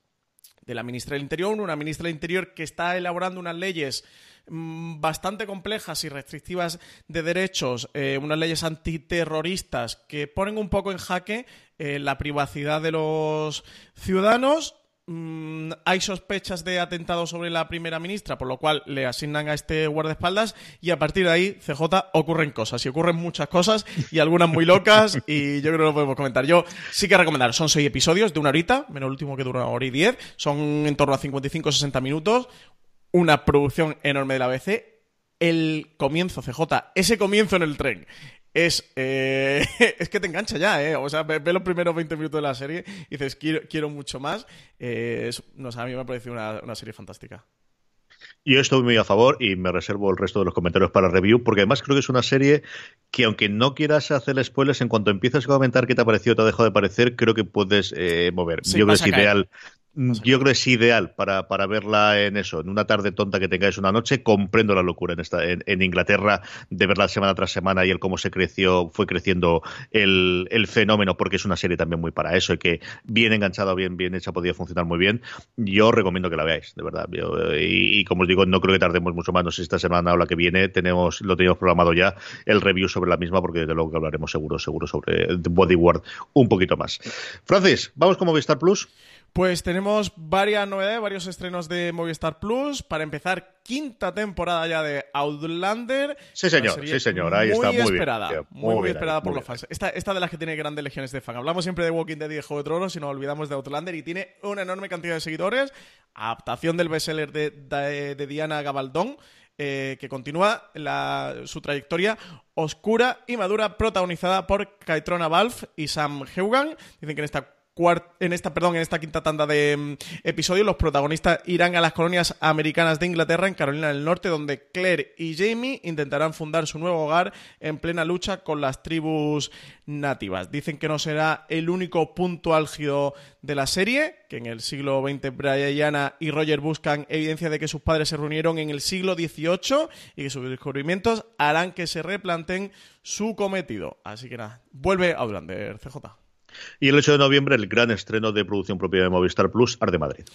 de la ministra del Interior, una ministra del Interior que está elaborando unas leyes mm, bastante complejas y restrictivas de derechos, eh, unas leyes antiterroristas que ponen un poco en jaque eh, la privacidad de los ciudadanos Mm, hay sospechas de atentado sobre la primera ministra, por lo cual le asignan a este guardaespaldas y a partir de ahí, CJ, ocurren cosas y ocurren muchas cosas y algunas muy locas y yo creo que lo podemos comentar. Yo sí que recomendar, son seis episodios de una horita, menos el último que dura una hora y diez, son en torno a 55-60 minutos, una producción enorme de la ABC, el comienzo, CJ, ese comienzo en el tren es, eh, es que te engancha ya, ¿eh? O sea, ve, los primeros 20 minutos de la serie y dices, quiero, quiero mucho más. Eh, no sé, a mí me ha parecido una, una serie fantástica. Yo estoy muy a favor y me reservo el resto de los comentarios para review, porque además creo que es una serie que, aunque no quieras hacer spoilers, en cuanto empieces a comentar qué te ha parecido o te ha dejado de parecer, creo que puedes eh, mover. Yo creo que es ideal. Yo creo que es ideal para, para, verla en eso, en una tarde tonta que tengáis una noche. Comprendo la locura en esta en, Inglaterra de verla semana tras semana y el cómo se creció, fue creciendo el, el, fenómeno, porque es una serie también muy para eso y que bien enganchada, bien, bien hecha, podría funcionar muy bien. Yo recomiendo que la veáis, de verdad. y, como os digo, no creo que tardemos mucho más. No sé si esta semana o la que viene tenemos, lo tenemos programado ya, el review sobre la misma, porque desde luego hablaremos seguro, seguro sobre Bodyguard un poquito más. Francis, vamos con Movistar Plus. Pues tenemos varias novedades, varios estrenos de Movistar Plus. Para empezar, quinta temporada ya de Outlander. Sí, señor, sí, señor. Ahí está, muy esperada, bien. Muy, muy, esperada por los fans. Esta, esta de las que tiene grandes legiones de fan. Hablamos siempre de Walking Dead y de Juego de Tronos y nos olvidamos de Outlander y tiene una enorme cantidad de seguidores. Adaptación del bestseller de, de, Diana Gabaldón. Eh, que continúa su trayectoria oscura y madura, protagonizada por Kaitrona Balf y Sam Heugan. Dicen que en esta en esta, perdón, en esta quinta tanda de mm, episodios, los protagonistas irán a las colonias americanas de Inglaterra, en Carolina del Norte, donde Claire y Jamie intentarán fundar su nuevo hogar en plena lucha con las tribus nativas. Dicen que no será el único punto álgido de la serie, que en el siglo XX Brianna y Roger buscan evidencia de que sus padres se reunieron en el siglo XVIII y que sus descubrimientos harán que se replanten su cometido. Así que nada, vuelve a Outlander, CJ. Y el 8 de noviembre, el gran estreno de producción propia de Movistar Plus, Ar de Madrid.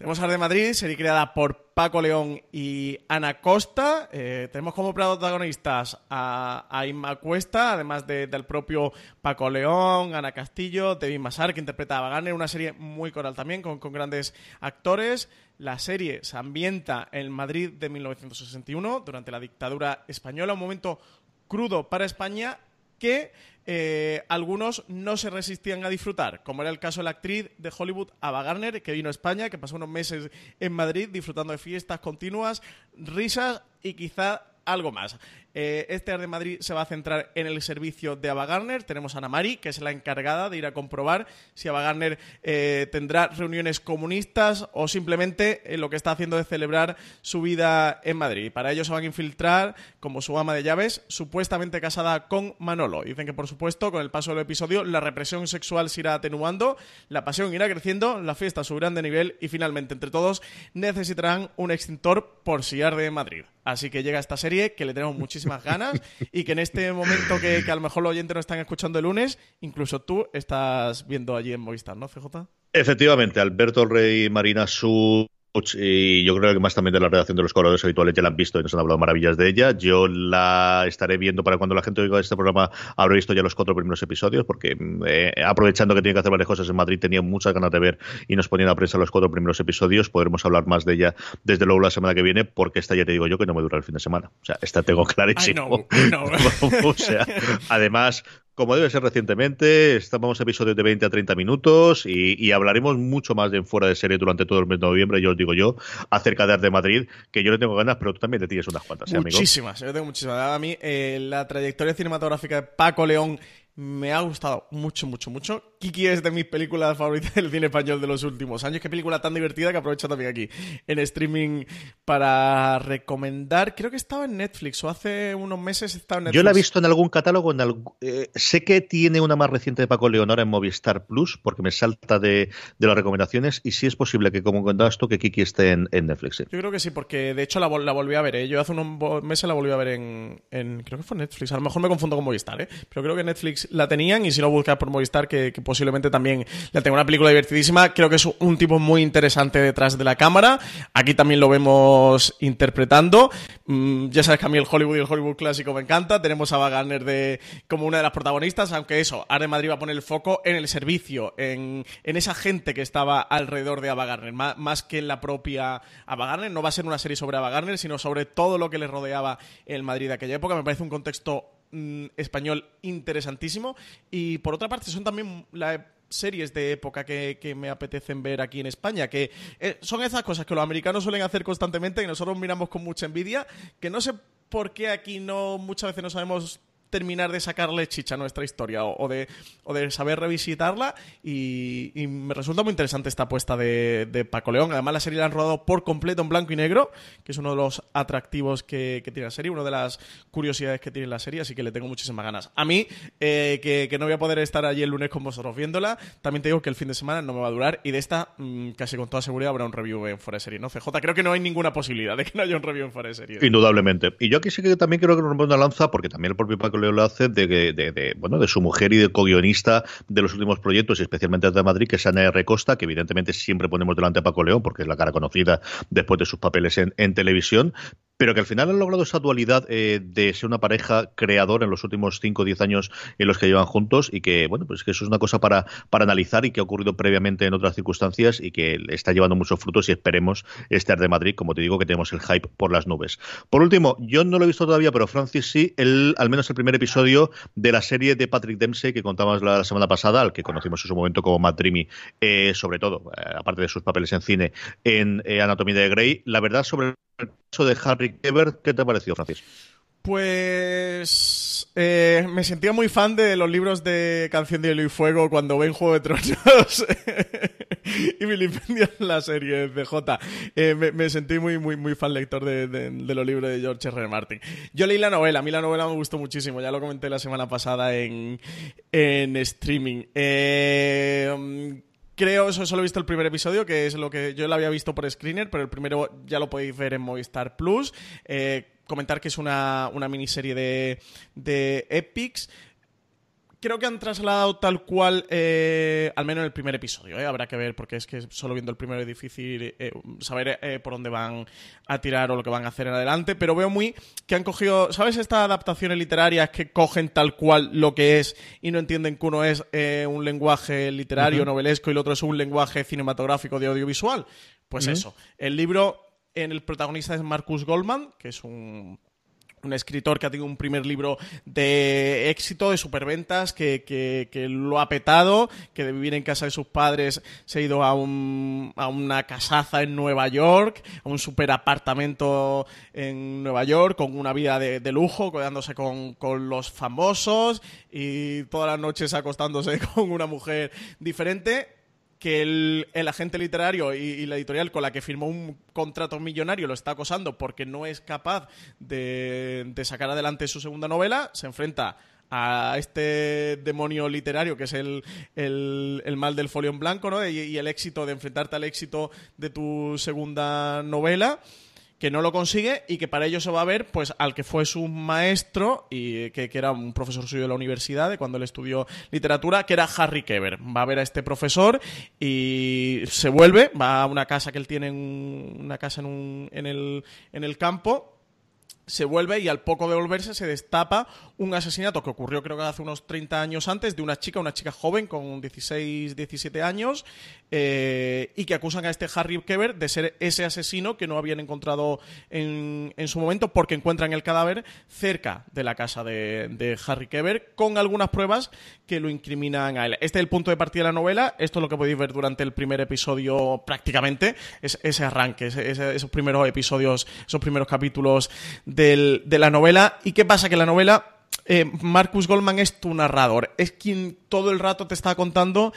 Tenemos Ar de Madrid, serie creada por Paco León y Ana Costa. Eh, tenemos como protagonistas a, a Inma Cuesta, además del propio Paco León, Ana Castillo, David Masar, que interpreta a Wagner, una serie muy coral también, con grandes actores. La serie se ambienta en Madrid de 1961, durante la dictadura española, un momento crudo para España que eh, algunos no se resistían a disfrutar, como era el caso de la actriz de Hollywood Ava Gardner, que vino a España, que pasó unos meses en Madrid disfrutando de fiestas continuas, risas y quizá algo más. Eh, este Arde Madrid se va a centrar en el servicio de Ava Gardner. Tenemos a Ana Mari, que es la encargada de ir a comprobar si Ava Gardner eh, tendrá reuniones comunistas o simplemente eh, lo que está haciendo es celebrar su vida en Madrid. Para ello se van a infiltrar como su ama de llaves, supuestamente casada con Manolo. Dicen que, por supuesto, con el paso del episodio, la represión sexual se irá atenuando, la pasión irá creciendo, las fiestas subirán de nivel y finalmente, entre todos, necesitarán un extintor por si arde en Madrid. Así que llega esta serie que le tenemos muchísimas ganas y que en este momento que, a lo mejor los oyentes no están escuchando el lunes, incluso tú estás viendo allí en Movistar, ¿no, CJ? Efectivamente, Alberto Rey Marina Su y yo creo que más también de la redacción de los colaboradores habituales ya la han visto y nos han hablado maravillas de ella. Yo la estaré viendo para cuando la gente oiga este programa habré visto ya los cuatro primeros episodios porque eh, aprovechando que tiene que hacer varias cosas en Madrid tenía muchas ganas de ver y nos ponían a prensa los cuatro primeros episodios. Podremos hablar más de ella desde luego la semana que viene porque esta ya te digo yo que no me dura el fin de semana. O sea, esta tengo clarísimo. o sea, además como debe ser recientemente. Estamos en episodios de 20 a 30 minutos y, hablaremos mucho más de en fuera de serie durante todo el mes de noviembre, yo os digo yo, acerca de Arte Madrid, que yo le tengo ganas, pero tú también te tienes unas cuantas, ¿eh, Muchísimas, yo tengo muchísimas. A mí, eh, la trayectoria cinematográfica de Paco León me ha gustado mucho, mucho, mucho. Kiki es de mis películas favoritas del cine español de los últimos años. Qué película tan divertida que aprovecho también aquí en streaming para recomendar. Creo que estaba en Netflix o hace unos meses estaba en Netflix. Yo la he visto en algún catálogo. En eh, sé que tiene una más reciente de Paco Leonora en Movistar Plus porque me salta de, las recomendaciones y sí es posible que, como contabas tú, que Kiki esté en, Netflix. Yo creo que sí, porque de hecho la, volví a ver. ¿eh? Yo hace unos meses la volví a ver en, en, Creo que fue Netflix. A lo mejor me confundo con Movistar, ¿eh? pero creo que Netflix la tenían y si lo buscas por Movistar, que, posiblemente también la tenga una película divertidísima. Creo que es un tipo muy interesante detrás de la cámara. Aquí también lo vemos interpretando. Mm, ya sabes que a mí el Hollywood y el Hollywood clásico me encanta. Tenemos a Wagner de, como una de las protagonistas, aunque eso, Arde Madrid va a poner el foco en el servicio, en, esa gente que estaba alrededor de Ava Gardner, más, que en la propia Ava Gardner. No va a ser una serie sobre Ava Gardner, sino sobre todo lo que le rodeaba el Madrid de aquella época. Me parece un contexto Mm, español interesantísimo. Y por otra parte, son también las series de época que, me apetecen ver aquí en España, que eh, son esas cosas que los americanos suelen hacer constantemente y nosotros miramos con mucha envidia, que no sé por qué aquí no muchas veces no sabemos terminar de sacarle chicha a nuestra historia o, de, o de saber revisitarla y, me resulta muy interesante esta apuesta de, Paco León. Además la serie la han rodado por completo en blanco y negro, que es uno de los atractivos que, tiene la serie, una de las curiosidades que tiene la serie, así que le tengo muchísimas ganas. A mí, eh, que, no voy a poder estar allí el lunes con vosotros viéndola, también te digo que el fin de semana no me va a durar y de esta mm, casi con toda seguridad habrá un review en Fuera de Serie, ¿no? CJ, creo que no hay ninguna posibilidad de que no haya un review en Fuera de Serie. Indudablemente. Y yo aquí sí que también quiero que nos rompa una lanza, porque también el propio Paco lo hace de, bueno, de su mujer y de co-guionista de los últimos proyectos, especialmente de Madrid, que es Ana R. Costa, que evidentemente siempre ponemos delante a Paco León, porque es la cara conocida después de sus papeles en televisión, pero que al final han logrado esa dualidad eh, de ser una pareja creadora en los últimos 5 o 10 años en los que llevan juntos y que, bueno, pues que eso es una cosa para, para analizar y que ha ocurrido previamente en otras circunstancias y que está llevando muchos frutos y esperemos este de Madrid, como te digo, que tenemos el hype por las nubes. Por último, yo no lo he visto todavía, pero Francis sí, el, al menos el primer episodio de la serie de Patrick Dempsey que contamos la, semana pasada, al que conocimos en su momento como Matt eh, sobre todo, eh, aparte de sus papeles en cine, en Anatomía de Grey. La verdad sobre el caso de Harry Ebert, ¿qué te ha parecido, Francis? Pues eh, me sentía muy fan de los libros de Canción de Hielo y Fuego cuando ven Juego de Tronos y limpian la serie de J. Eh, me, sentí muy, muy, muy fan lector de, los libros de George R. Martin. Yo leí la novela, a mí la novela me gustó muchísimo, ya lo comenté la semana pasada en, en streaming. Eh, creo, eso solo he visto el primer episodio, que es lo que yo lo había visto por screener, pero el primero ya lo podéis ver en Movistar Plus. Eh, comentar que es una, miniserie de, de Epics creo que han trasladado tal cual, eh, al menos en el primer episodio. ¿eh? Habrá que ver, porque es que solo viendo el primero es difícil eh, saber por dónde van a tirar o lo que van a hacer en adelante. Pero veo muy que han cogido, ¿sabes? Estas adaptaciones literarias que cogen tal cual lo que es y no entienden que uno es un lenguaje literario, novelesco, y el otro es un lenguaje cinematográfico de audiovisual. Pues eso. El libro, en el protagonista es Marcus Goldman, que es un un escritor que ha tenido un primer libro de éxito, de superventas, que, que, lo ha petado, que de vivir en casa de sus padres se ha ido a, un, a una casaza en Nueva York, a un super apartamento en Nueva York, con una vida de, lujo, quedándose con, con los famosos y todas las noches acostándose con una mujer diferente que el, agente literario y, la editorial con la que firmó un contrato millonario lo está acosando porque no es capaz de, sacar adelante su segunda novela, se enfrenta a este demonio literario que es el, mal del folio en blanco ¿no? y, el éxito de enfrentarte al éxito de tu segunda novela que no lo consigue y que para ello se va a ver pues al que fue su maestro y que, era un profesor suyo de la universidad de cuando él estudió literatura que era Harry Keber. Va a ver a este profesor y se vuelve va a una casa que él tiene una casa en, un, en, el, en el campo se vuelve y al poco de volverse se destapa un asesinato que ocurrió creo que hace unos 30 años antes de una chica, una chica joven con 16, 17 años eh, y que acusan a este Harry Keber de ser ese asesino que no habían encontrado en, en su momento porque encuentran el cadáver cerca de la casa de, de, Harry Keber con algunas pruebas que lo incriminan a él. Este es el punto de partida de la novela, esto es lo que podéis ver durante el primer episodio prácticamente, es, ese arranque, esos primeros episodios, esos primeros capítulos de la novela. ¿Y qué pasa? Que la novela eh, Marcus Goldman es tu narrador, es quien todo el rato te está contando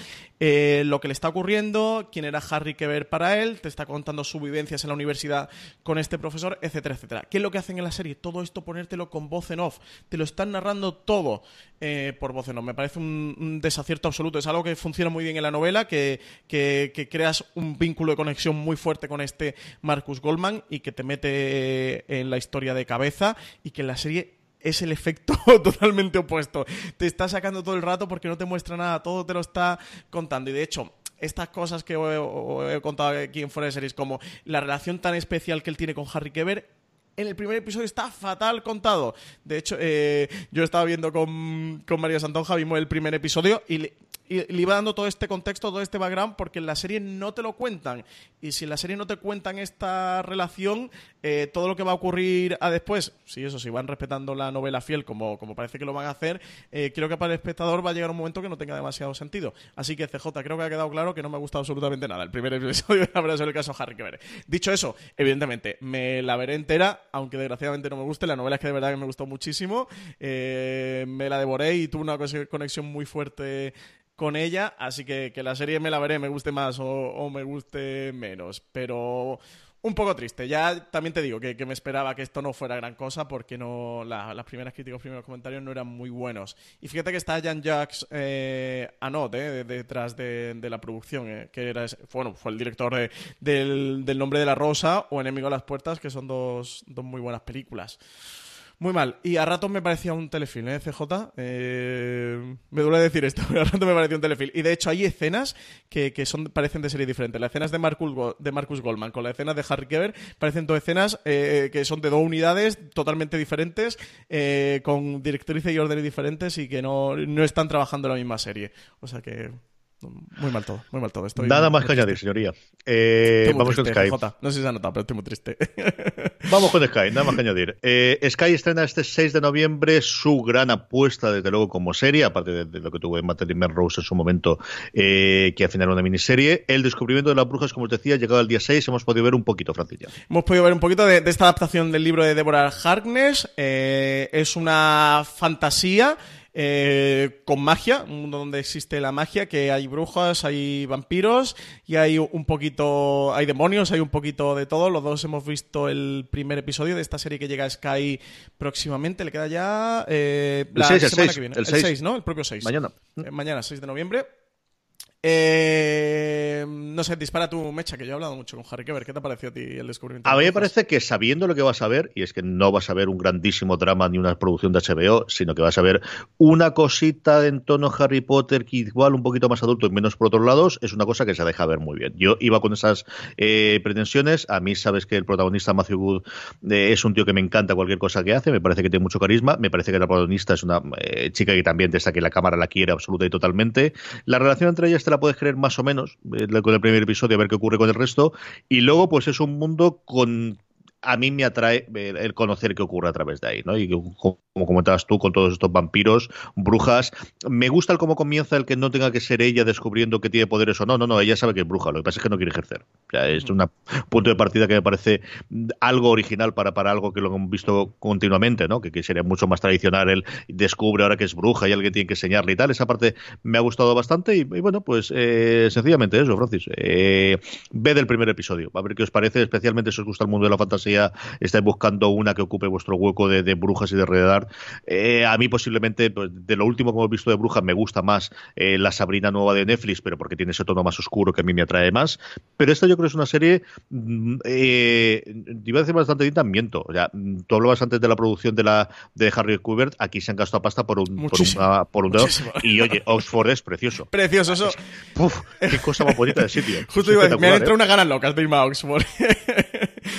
eh, lo que le está ocurriendo, quién era Harry Keber para él, te está contando sus vivencias en la universidad con este profesor, etcétera, etcétera. ¿Qué es lo que hacen en la serie? Todo esto ponértelo con voz en off, te lo están narrando todo eh, por voz en off. Me parece un, desacierto absoluto, es algo que funciona muy bien en la novela, que, que creas un vínculo de conexión muy fuerte con este Marcus Goldman y que te mete en la historia de cabeza y que en la serie es el efecto totalmente opuesto. Te está sacando todo el rato porque no te muestra nada, todo te lo está contando. Y de hecho, estas cosas que he, contado aquí en Fuera de Series, como la relación tan especial que él tiene con Harry Keber, en el primer episodio está fatal contado. De hecho, eh, yo estaba viendo con, con María Santonja, vimos el primer episodio y le, iba dando todo este contexto, todo este background, porque en la serie no te lo cuentan. Y si en la serie no te cuentan esta relación, eh, todo lo que va a ocurrir después, si eso, si van respetando la novela fiel como, como parece que lo van a hacer, eh, creo que para el espectador va a llegar un momento que no tenga demasiado sentido. Así que CJ, creo que ha quedado claro que no me ha gustado absolutamente nada. El primer episodio habrá sido el caso Harry que. Dicho eso, evidentemente, me la veré entera, aunque desgraciadamente no me guste. La novela es que de verdad que me gustó muchísimo. Eh, me la devoré y tuve una conexión muy fuerte con ella, así que, que la serie me la veré, me guste más o, me guste menos, pero un poco triste. Ya también te digo que, me esperaba que esto no fuera gran cosa porque no las primeras críticas, los primeros comentarios no eran muy buenos. Y fíjate que está Jan Jacques eh, Anot eh, detrás de, la producción, eh, que era, bueno, fue el director del, del Nombre de la Rosa o Enemigo a las Puertas, que son dos, dos muy buenas películas. Muy mal. Y a ratos me parecía un telefilm, ¿eh, CJ? Eh, me duele decir esto, pero a ratos me parecía un telefilm. Y de hecho hay escenas que, son, parecen de serie diferente. Las escenas de Marcus, de Marcus Goldman con las escenas de Harry Keber parecen dos escenas eh, que son de dos unidades totalmente diferentes, eh, con directrices y órdenes diferentes y que no, no están trabajando en la misma serie. O sea que muy mal todo, muy mal todo. Estoy Nada más que añadir, señoría. Eh, vamos con Sky. No sé si se ha notado, pero estoy muy triste. vamos con Sky, nada más que añadir. Eh, Sky estrena este 6 de noviembre su gran apuesta, desde luego, como serie, aparte de, lo que tuvo en Madeline Melrose en su momento, eh, que al final era una miniserie. El descubrimiento de las brujas, como os decía, llegado al día 6. Hemos podido ver un poquito, Francilla. Hemos podido ver un poquito de, de esta adaptación del libro de Deborah Harkness. es una fantasía. Eh, con magia, un mundo donde existe la magia, que hay brujas, hay vampiros y hay un poquito, hay demonios, hay un poquito de todo. Los dos hemos visto el primer episodio de esta serie que llega a Sky próximamente. Le queda ya eh, la semana que viene. El 6, ¿no? El propio 6. Mañana. Eh, mañana, 6 de noviembre. Eh, no sé, dispara tu mecha, que yo he hablado mucho con Harry Keber. ¿Qué te ha parecido a ti el descubrimiento? A mí me parece que sabiendo lo que vas a ver, y es que no vas a ver un grandísimo drama ni una producción de HBO, sino que vas a ver una cosita en tono Harry Potter que igual un poquito más adulto y menos por otros lados, es una cosa que se deja ver muy bien. Yo iba con esas eh, pretensiones. A mí sabes que el protagonista Matthew Wood eh, es un tío que me encanta cualquier cosa que hace, me parece que tiene mucho carisma, me parece que la protagonista es una eh, chica que también desde que la cámara la quiere absoluta y totalmente. La relación entre ellas la puedes creer más o menos eh, con el primer episodio, a ver qué ocurre con el resto. Y luego, pues es un mundo con a mí me atrae el conocer qué ocurre a través de ahí, ¿no? Y como comentabas tú, con todos estos vampiros, brujas, me gusta el cómo comienza el que no tenga que ser ella descubriendo que tiene poderes o no, no, no, ella sabe que es bruja, lo que pasa es que no quiere ejercer. O sea, es un punto de partida que me parece algo original para, para algo que lo hemos visto continuamente, ¿no? Que, sería mucho más tradicional el descubre ahora que es bruja y alguien tiene que enseñarle y tal. Esa parte me ha gustado bastante y, bueno, pues eh, sencillamente eso, Francis. Eh, ve del primer episodio, a ver qué os parece, especialmente si os gusta el mundo de la fantasía, estáis buscando una que ocupe vuestro hueco de, brujas y de redar. Eh, a mí posiblemente, pues, de lo último que hemos visto de brujas, me gusta más eh, la Sabrina nueva de Netflix, pero porque tiene ese tono más oscuro que a mí me atrae más. Pero esta yo creo que es una serie, mm, eh, iba a decir bastante también miento. O sea, mm, tú hablabas antes de la producción de la de Harry Kubert, aquí se han gastado pasta por un, por, un dedo. Y oye, Oxford es precioso. Precioso, eso. uf, qué cosa más bonita de sitio. Justo iba a decir, me han entrado unas ganas locas de irme a Oxford.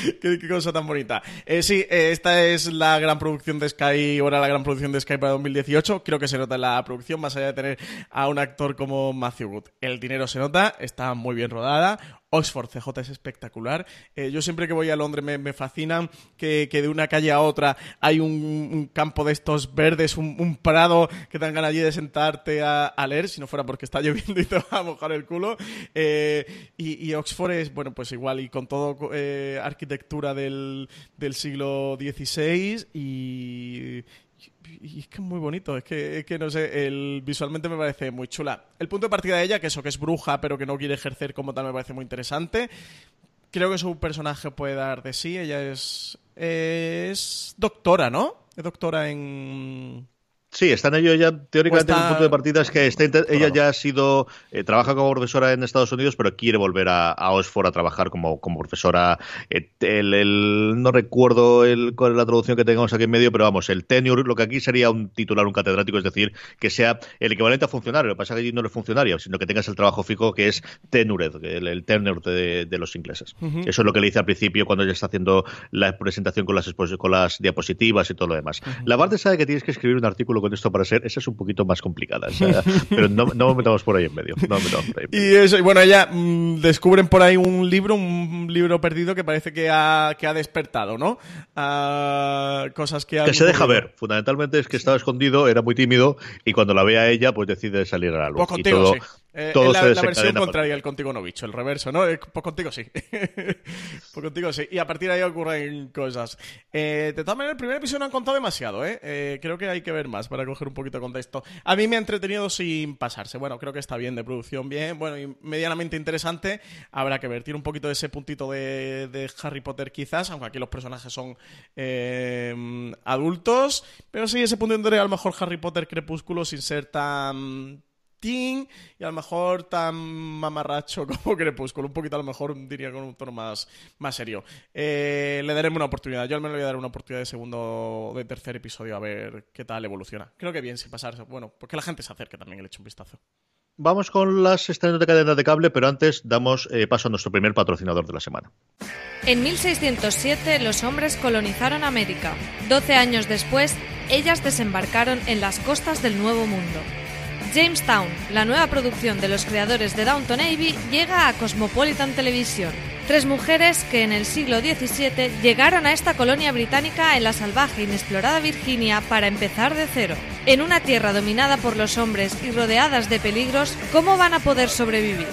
qué, cosa tan bonita. Eh, sí, eh, esta es la gran producción de Sky, ahora la gran producción de Sky para 2018. Creo que se nota en la producción, más allá de tener a un actor como Matthew Wood. El dinero se nota, está muy bien rodada. Oxford CJ es espectacular. Eh, yo siempre que voy a Londres me, me fascina que, de una calle a otra hay un, campo de estos verdes, un, prado que te dan ganas allí de sentarte a, leer, si no fuera porque está lloviendo y te va a mojar el culo. y, y, Oxford es, bueno, pues igual y con todo arquitectura del, del siglo XVI y, y es que es muy bonito, es que, que no sé, el, visualmente me parece muy chula. El punto de partida de ella, que eso que es bruja, pero que no quiere ejercer como tal, me parece muy interesante. Creo que su personaje puede dar de sí, ella es, es doctora, ¿no? Es doctora en Sí, está en ello ya, teóricamente el punto de partida es que ella ya ha sido, eh, trabaja como profesora en Estados Unidos, pero quiere volver a, Oxford a trabajar como, como profesora. Eh, el, no recuerdo el, cuál es la traducción que tengamos aquí en medio, pero vamos, el tenure, lo que aquí sería un titular, un catedrático, es decir, que sea el equivalente a funcionario. Lo que pasa es que allí no es funcionario, sino que tengas el trabajo fijo que es tenured, el, tenure de, los ingleses. Eso es lo que le dice al principio cuando ella está haciendo la presentación con las, con las diapositivas y todo lo demás. La parte sabe que tienes que escribir un artículo con esto para ser, esa es un poquito más complicada. pero no, no metamos por ahí en medio. Y eso, y bueno, ella mm, descubren por ahí un libro, un libro perdido que parece que ha, que ha despertado, ¿no? cosas que Que se deja ver. Fundamentalmente es que estaba escondido, era muy tímido y cuando la ve a ella, pues decide salir a la luz. Pues contigo, sí. Eh, la, versión contraria al contigo no bicho, el reverso, ¿no? Eh, pues contigo sí. pues contigo sí. Y a partir de ahí ocurren cosas. Eh, de todas maneras, el primer episodio no han contado demasiado, ¿eh? ¿eh? Creo que hay que ver más para coger un poquito de contexto. A mí me ha entretenido sin pasarse. Bueno, creo que está bien, de producción bien, bueno, y medianamente interesante. Habrá que ver. Tiene un poquito de ese puntito de, de Harry Potter quizás, aunque aquí los personajes son adultos. Pero sí, ese punto de a lo mejor Harry Potter Crepúsculo sin ser tan y a lo mejor tan mamarracho como Crepúsculo, un poquito a lo mejor diría con un tono más, más serio. Eh, le daremos una oportunidad, yo al menos le voy a dar una oportunidad de segundo o de tercer episodio a ver qué tal evoluciona. Creo que bien, sin pasarse, bueno, porque la gente se acerque también le eche un vistazo. Vamos con las estrenos de cadena de cable, pero antes damos eh, paso a nuestro primer patrocinador de la semana. En 1607 los hombres colonizaron América. Doce años después, ellas desembarcaron en las costas del Nuevo Mundo. Jamestown, la nueva producción de los creadores de Downton Abbey, llega a Cosmopolitan Television. Tres mujeres que en el siglo XVII llegaron a esta colonia británica en la salvaje e inexplorada Virginia para empezar de cero. En una tierra dominada por los hombres y rodeadas de peligros, ¿cómo van a poder sobrevivir?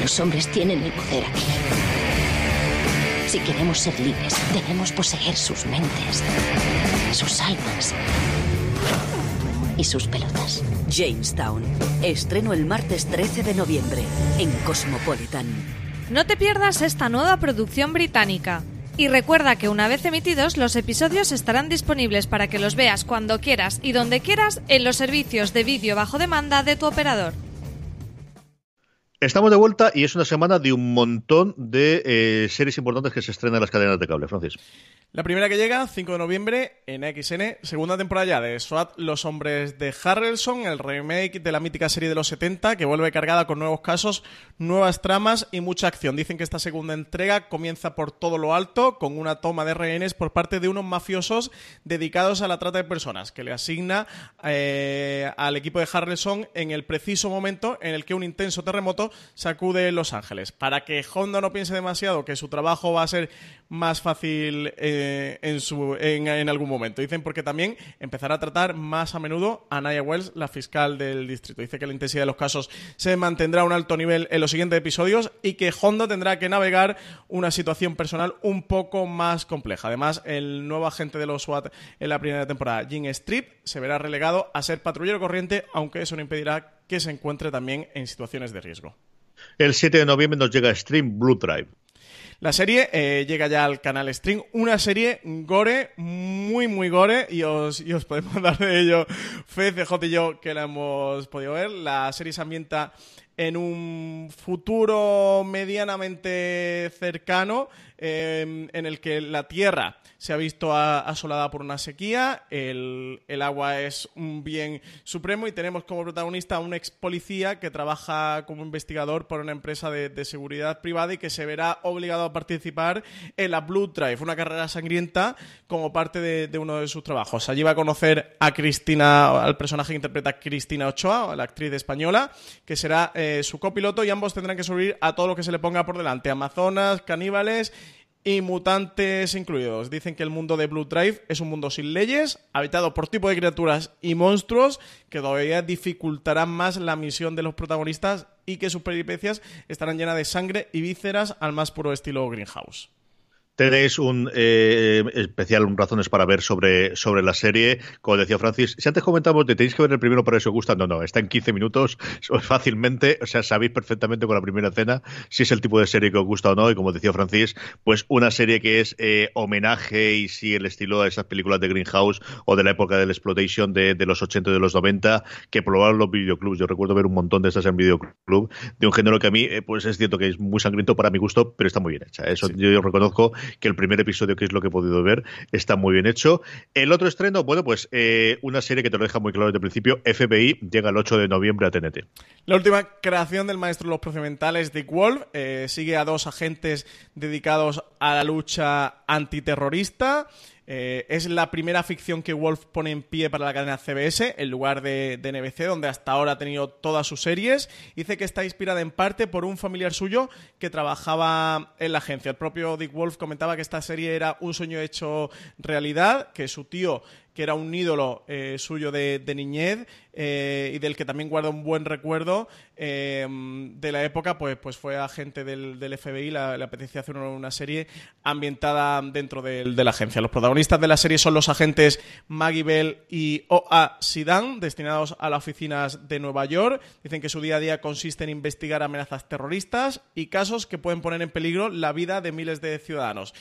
Los hombres tienen el poder aquí. Si queremos ser libres, debemos poseer sus mentes, sus almas y sus pelotas. Jamestown. Estreno el martes 13 de noviembre en Cosmopolitan. No te pierdas esta nueva producción británica. Y recuerda que una vez emitidos, los episodios estarán disponibles para que los veas cuando quieras y donde quieras en los servicios de vídeo bajo demanda de tu operador. Estamos de vuelta y es una semana de un montón de eh, series importantes que se estrenan en las cadenas de cable, Francis. La primera que llega, 5 de noviembre, en XN, segunda temporada ya de SWAT, Los Hombres de Harrelson, el remake de la mítica serie de los 70, que vuelve cargada con nuevos casos, nuevas tramas y mucha acción. Dicen que esta segunda entrega comienza por todo lo alto, con una toma de rehenes por parte de unos mafiosos dedicados a la trata de personas, que le asigna eh, al equipo de Harrelson en el preciso momento en el que un intenso terremoto sacude Los Ángeles. Para que Honda no piense demasiado que su trabajo va a ser más fácil eh, en, su, en, algún momento. Dicen porque también empezará a tratar más a menudo a Naya Wells, la fiscal del distrito. Dice que la intensidad de los casos se mantendrá a un alto nivel en los siguientes episodios y que Honda tendrá que navegar una situación personal un poco más compleja. Además, el nuevo agente de los SWAT en la primera temporada, Jim Strip, se verá relegado a ser patrullero corriente, aunque eso no impedirá que se encuentre también en situaciones de riesgo. El 7 de noviembre nos llega Stream Blue Drive. La serie eh, llega ya al canal Stream, una serie gore, muy, muy gore, y os, os podemos dar de ello fe, CJ y yo, que la hemos podido ver. La serie se ambienta en un futuro medianamente cercano, eh, en el que la Tierra se ha visto asolada por una sequía, el, agua es un bien supremo y tenemos como protagonista a un ex policía que trabaja como investigador por una empresa de, seguridad privada y que se verá obligado a participar en la Blue Drive, una carrera sangrienta como parte de, uno de sus trabajos. Allí va a conocer a Cristina, al personaje que interpreta Cristina Ochoa, la actriz española, que será eh, su copiloto y ambos tendrán que subir a todo lo que se le ponga por delante, amazonas, caníbales y mutantes incluidos. Dicen que el mundo de Blue Drive es un mundo sin leyes, habitado por tipo de criaturas y monstruos que todavía dificultarán más la misión de los protagonistas y que sus peripecias estarán llenas de sangre y vísceras al más puro estilo Greenhouse. Tenéis un eh, especial razones para ver sobre, sobre la serie. Como decía Francis, si antes comentamos que tenéis que ver el primero para eso os gusta, no, no, está en 15 minutos fácilmente. O sea, sabéis perfectamente con la primera escena si es el tipo de serie que os gusta o no. Y como decía Francis, pues una serie que es eh, homenaje y sí el estilo de esas películas de Greenhouse o de la época del exploitation de, de los 80 y de los 90 que probaron los videoclubs. Yo recuerdo ver un montón de esas en videoclub de un género que a mí, eh, pues es cierto que es muy sangriento para mi gusto, pero está muy bien hecha. Eso yo, yo reconozco que el primer episodio, que es lo que he podido ver, está muy bien hecho. El otro estreno, bueno, pues eh, una serie que te lo deja muy claro desde el principio, FBI, llega el 8 de noviembre a TNT. La última creación del maestro de los procedimentales, Dick Wolf, eh, sigue a dos agentes dedicados a la lucha antiterrorista. Eh, es la primera ficción que Wolf pone en pie para la cadena CBS, en lugar de, de, NBC, donde hasta ahora ha tenido todas sus series. Dice que está inspirada en parte por un familiar suyo que trabajaba en la agencia. El propio Dick Wolf comentaba que esta serie era un sueño hecho realidad, que su tío que era un ídolo eh, suyo de, niñez eh, y del que también guarda un buen recuerdo eh, de la época, pues, pues fue agente del, del FBI, la, apetecía hacer una, serie ambientada dentro de, la agencia. Los protagonistas de la serie son los agentes Maggie Bell y O.A. Sidan, destinados a las oficinas de Nueva York. Dicen que su día a día consiste en investigar amenazas terroristas y casos que pueden poner en peligro la vida de miles de ciudadanos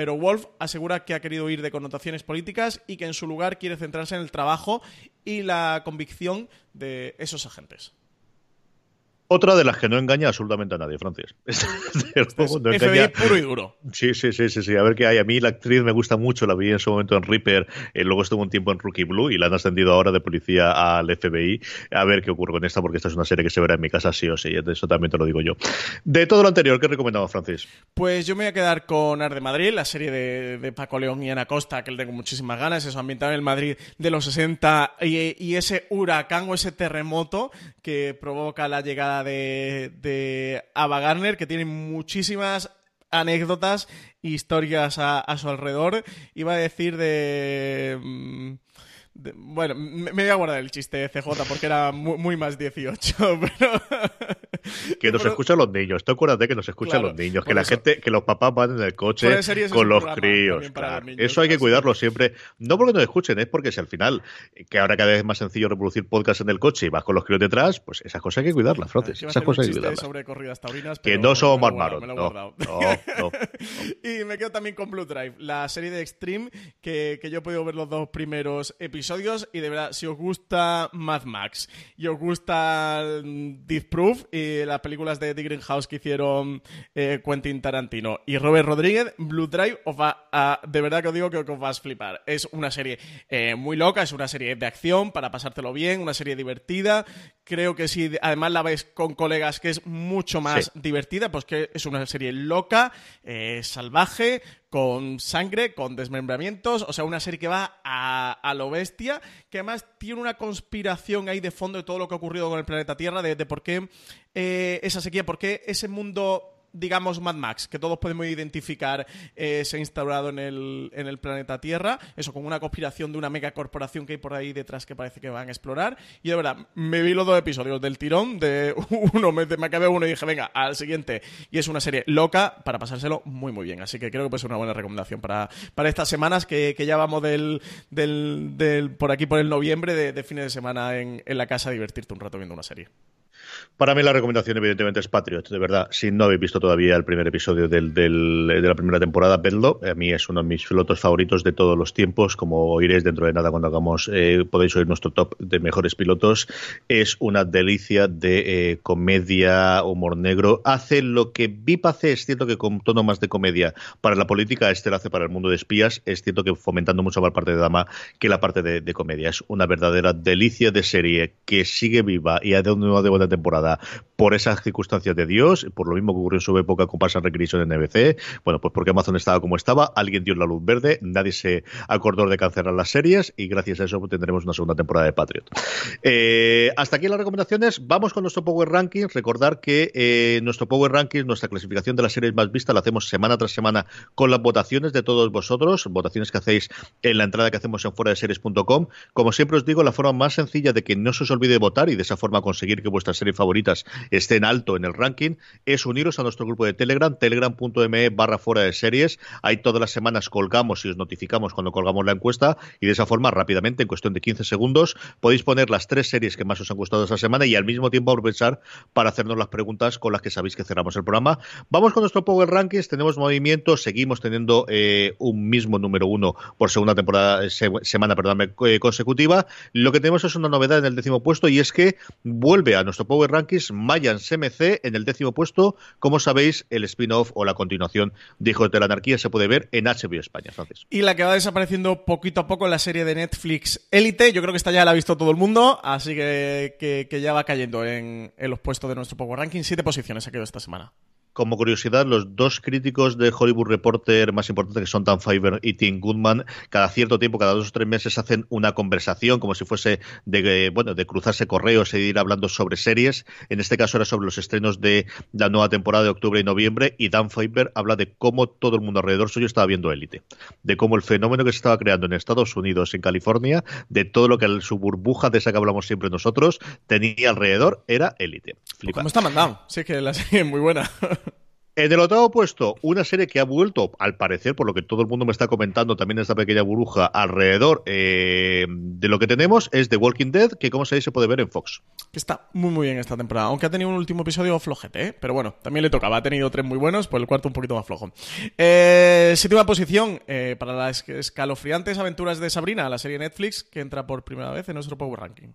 pero Wolf asegura que ha querido ir de connotaciones políticas y que en su lugar quiere centrarse en el trabajo y la convicción de esos agentes. Otra de las que no engaña absolutamente a nadie, Francis. FBI puro y duro. Sí, sí, sí, sí, sí. A ver qué hay. A mí la actriz me gusta mucho, la vi en su momento en Reaper, eh, luego estuvo un tiempo en Rookie Blue y la han ascendido ahora de policía al FBI. A ver qué ocurre con esta, porque esta es una serie que se verá en mi casa sí o sí. Eso también te lo digo yo. De todo lo anterior, ¿qué recomendamos, Francis? Pues yo me voy a quedar con Ar de Madrid, la serie de, Paco León y Ana Costa, que le tengo muchísimas ganas. Eso, ambientado en el Madrid de los 60 y, y ese huracán o ese terremoto que provoca la llegada de, Ava Garner, que tiene muchísimas anécdotas, historias a, a su alrededor. Iba a decir de... Bueno, me, voy a guardar el chiste de CJ porque era muy, más 18, pero... que nos escuchan los niños, tú acuérdate que nos escuchan los niños, que la gente, que los papás van en el coche con los críos. eso hay que cuidarlo siempre, no porque nos escuchen, es porque si al final, que ahora cada vez es más sencillo reproducir podcast en el coche y vas con los críos detrás, pues esas cosas hay que cuidarlas, Frotes, esas cosas hay que cuidarlas. que no somos más malos, no, y me quedo también con Blue Drive, la serie de Extreme, que, que yo he podido ver los dos primeros episodios y de verdad, si os gusta Mad Max y os gusta mm, Death Proof y las películas de The Greenhouse que hicieron eh, Quentin Tarantino y Robert Rodríguez, Blue Drive os va a, de verdad que os digo que os vas a flipar. Es una serie eh, muy loca, es una serie de acción para pasártelo bien, una serie divertida. Creo que si además la ves con colegas que es mucho más divertida, pues que es una serie loca, eh, salvaje, con sangre, con desmembramientos, o sea, una serie que va a, lo bestia, que además tiene una conspiración ahí de fondo de todo lo que ha ocurrido con el planeta Tierra, de, por qué eh, esa sequía, por qué ese mundo digamos, Mad Max, que todos podemos identificar, eh, se ha instaurado en el, en el planeta Tierra, eso con una conspiración de una megacorporación que hay por ahí detrás que parece que van a explorar. Y de verdad, me vi los dos episodios del tirón, de uno, me, me acabé uno y dije, venga, al siguiente. Y es una serie loca para pasárselo muy, muy bien. Así que creo que puede ser una buena recomendación para, para estas semanas que, ya vamos del, del, por aquí por el noviembre de, de fines de semana en, en la casa a divertirte un rato viendo una serie. Para mí la recomendación evidentemente es Patriot, de verdad. Si no habéis visto todavía el primer episodio del, de la primera temporada, vedlo. A mí es uno de mis pilotos favoritos de todos los tiempos. Como oiréis dentro de nada cuando hagamos, eh, podéis oír nuestro top de mejores pilotos. Es una delicia de eh, comedia, humor negro. Hace lo que VIP hace, es cierto que con tono más de comedia para la política, este lo hace para el mundo de espías. Es cierto que fomentando mucho más la parte de dama que la parte de, comedia. Es una verdadera delicia de serie que sigue viva y ha de una buena temporada por esas circunstancias de Dios, por lo mismo que ocurrió en su época con Pass Recreation en NBC, bueno, pues porque Amazon estaba como estaba, alguien dio la luz verde, nadie se acordó de cancelar las series y gracias a eso tendremos una segunda temporada de Patriot. Eh, hasta aquí las recomendaciones, vamos con nuestro Power Rankings, recordar que eh, nuestro Power Rankings, nuestra clasificación de las series más vistas, la hacemos semana tras semana con las votaciones de todos vosotros, votaciones que hacéis en la entrada que hacemos en fuera de series.com. Como siempre os digo, la forma más sencilla de que no se os olvide votar y de esa forma conseguir que vuestra serie estén alto en el ranking es uniros a nuestro grupo de Telegram, telegram.me barra fuera de series. Ahí todas las semanas colgamos y os notificamos cuando colgamos la encuesta y de esa forma rápidamente, en cuestión de 15 segundos, podéis poner las tres series que más os han gustado esa semana y al mismo tiempo aprovechar para hacernos las preguntas con las que sabéis que cerramos el programa. Vamos con nuestro Power Rankings, tenemos movimiento, seguimos teniendo eh, un mismo número uno por segunda temporada, semana perdón, eh, consecutiva. Lo que tenemos es una novedad en el décimo puesto y es que vuelve a nuestro Power Rankings Mayans CMC en el décimo puesto. Como sabéis, el spin-off o la continuación de Hijos de la Anarquía se puede ver en HBO España, Francis. Y la que va desapareciendo poquito a poco en la serie de Netflix Elite, yo creo que esta ya la ha visto todo el mundo, así que, que, ya va cayendo en, en, los puestos de nuestro Power Ranking. Siete posiciones ha quedado esta semana como curiosidad, los dos críticos de Hollywood Reporter más importantes, que son Dan Fiverr y Tim Goodman, cada cierto tiempo, cada dos o tres meses, hacen una conversación como si fuese de, bueno, de cruzarse correos e ir hablando sobre series. En este caso era sobre los estrenos de la nueva temporada de octubre y noviembre. Y Dan Fiverr habla de cómo todo el mundo alrededor suyo estaba viendo Élite, de cómo el fenómeno que se estaba creando en Estados Unidos, en California, de todo lo que su burbuja de esa que hablamos siempre nosotros tenía alrededor, era Élite. ¿Cómo está mandado? Sí, que la serie es muy buena. En el octavo puesto, una serie que ha vuelto, al parecer, por lo que todo el mundo me está comentando también esta pequeña burbuja alrededor eh, de lo que tenemos, es The Walking Dead, que como sabéis se puede ver en Fox. Está muy muy bien esta temporada, aunque ha tenido un último episodio flojete, ¿eh? pero bueno, también le tocaba, ha tenido tres muy buenos, pues el cuarto un poquito más flojo. Eh, séptima posición eh, para las escalofriantes aventuras de Sabrina, la serie Netflix, que entra por primera vez en nuestro Power Ranking.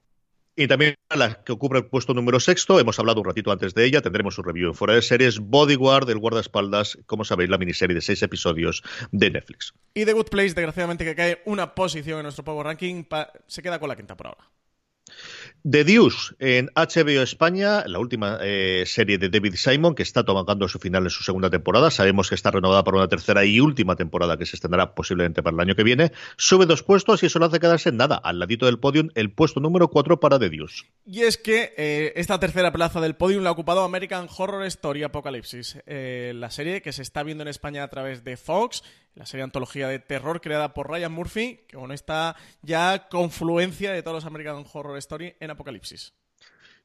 Y también la que ocupa el puesto número sexto, hemos hablado un ratito antes de ella, tendremos su review en fuera de series, Bodyguard, el guardaespaldas, como sabéis, la miniserie de seis episodios de Netflix. Y The Good Place, desgraciadamente, que cae una posición en nuestro Power Ranking, se queda con la quinta por ahora. The Deuce en HBO España, la última eh, serie de David Simon, que está tomando su final en su segunda temporada. Sabemos que está renovada para una tercera y última temporada que se estrenará posiblemente para el año que viene. Sube dos puestos y eso no hace quedarse en nada. Al ladito del podium, el puesto número cuatro para The Deuce. Y es que eh, esta tercera plaza del podium la ha ocupado American Horror Story Apocalipsis, eh, la serie que se está viendo en España a través de Fox la serie antología de terror creada por Ryan Murphy, que con esta ya confluencia de todos los American Horror Story en Apocalipsis.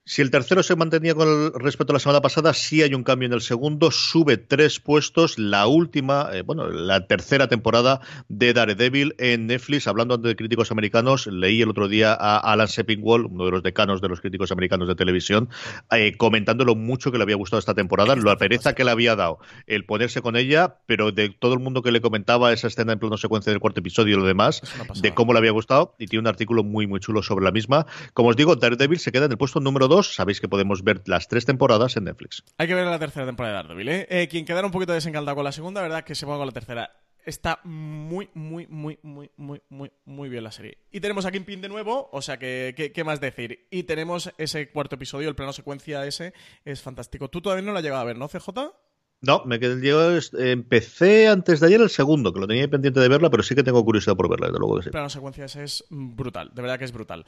Si el tercero se mantenía con respecto a la semana pasada, sí hay un cambio en el segundo, sube tres puestos, la última, eh, bueno, la tercera temporada de Daredevil en Netflix. Hablando de críticos americanos, leí el otro día a Alan Sepinwall, uno de los decanos de los críticos americanos de televisión, eh, comentando lo mucho que le había gustado esta temporada, la pereza que le había dado el ponerse con ella, pero de todo el mundo que le comentaba esa escena en plano secuencia del cuarto episodio y lo demás, de cómo le había gustado, y tiene un artículo muy, muy chulo sobre la misma. Como os digo, Daredevil se queda en el puesto número dos sabéis que podemos ver las tres temporadas en Netflix. Hay que ver la tercera temporada de Daredevil, ¿eh? eh quien quedara un poquito desencantado con la segunda, verdad que se ponga con la tercera. Está muy, muy, muy, muy, muy, muy, muy bien la serie. Y tenemos a Kingpin de nuevo, o sea que, ¿qué más decir? Y tenemos ese cuarto episodio, el plano secuencia ese, es fantástico. Tú todavía no lo has llegado a ver, ¿no, CJ? No, me quedé, yo empecé antes de ayer el segundo, que lo tenía pendiente de verla, pero sí que tengo curiosidad por verla, desde luego que sí. Pero la secuencia es brutal, de verdad que es brutal.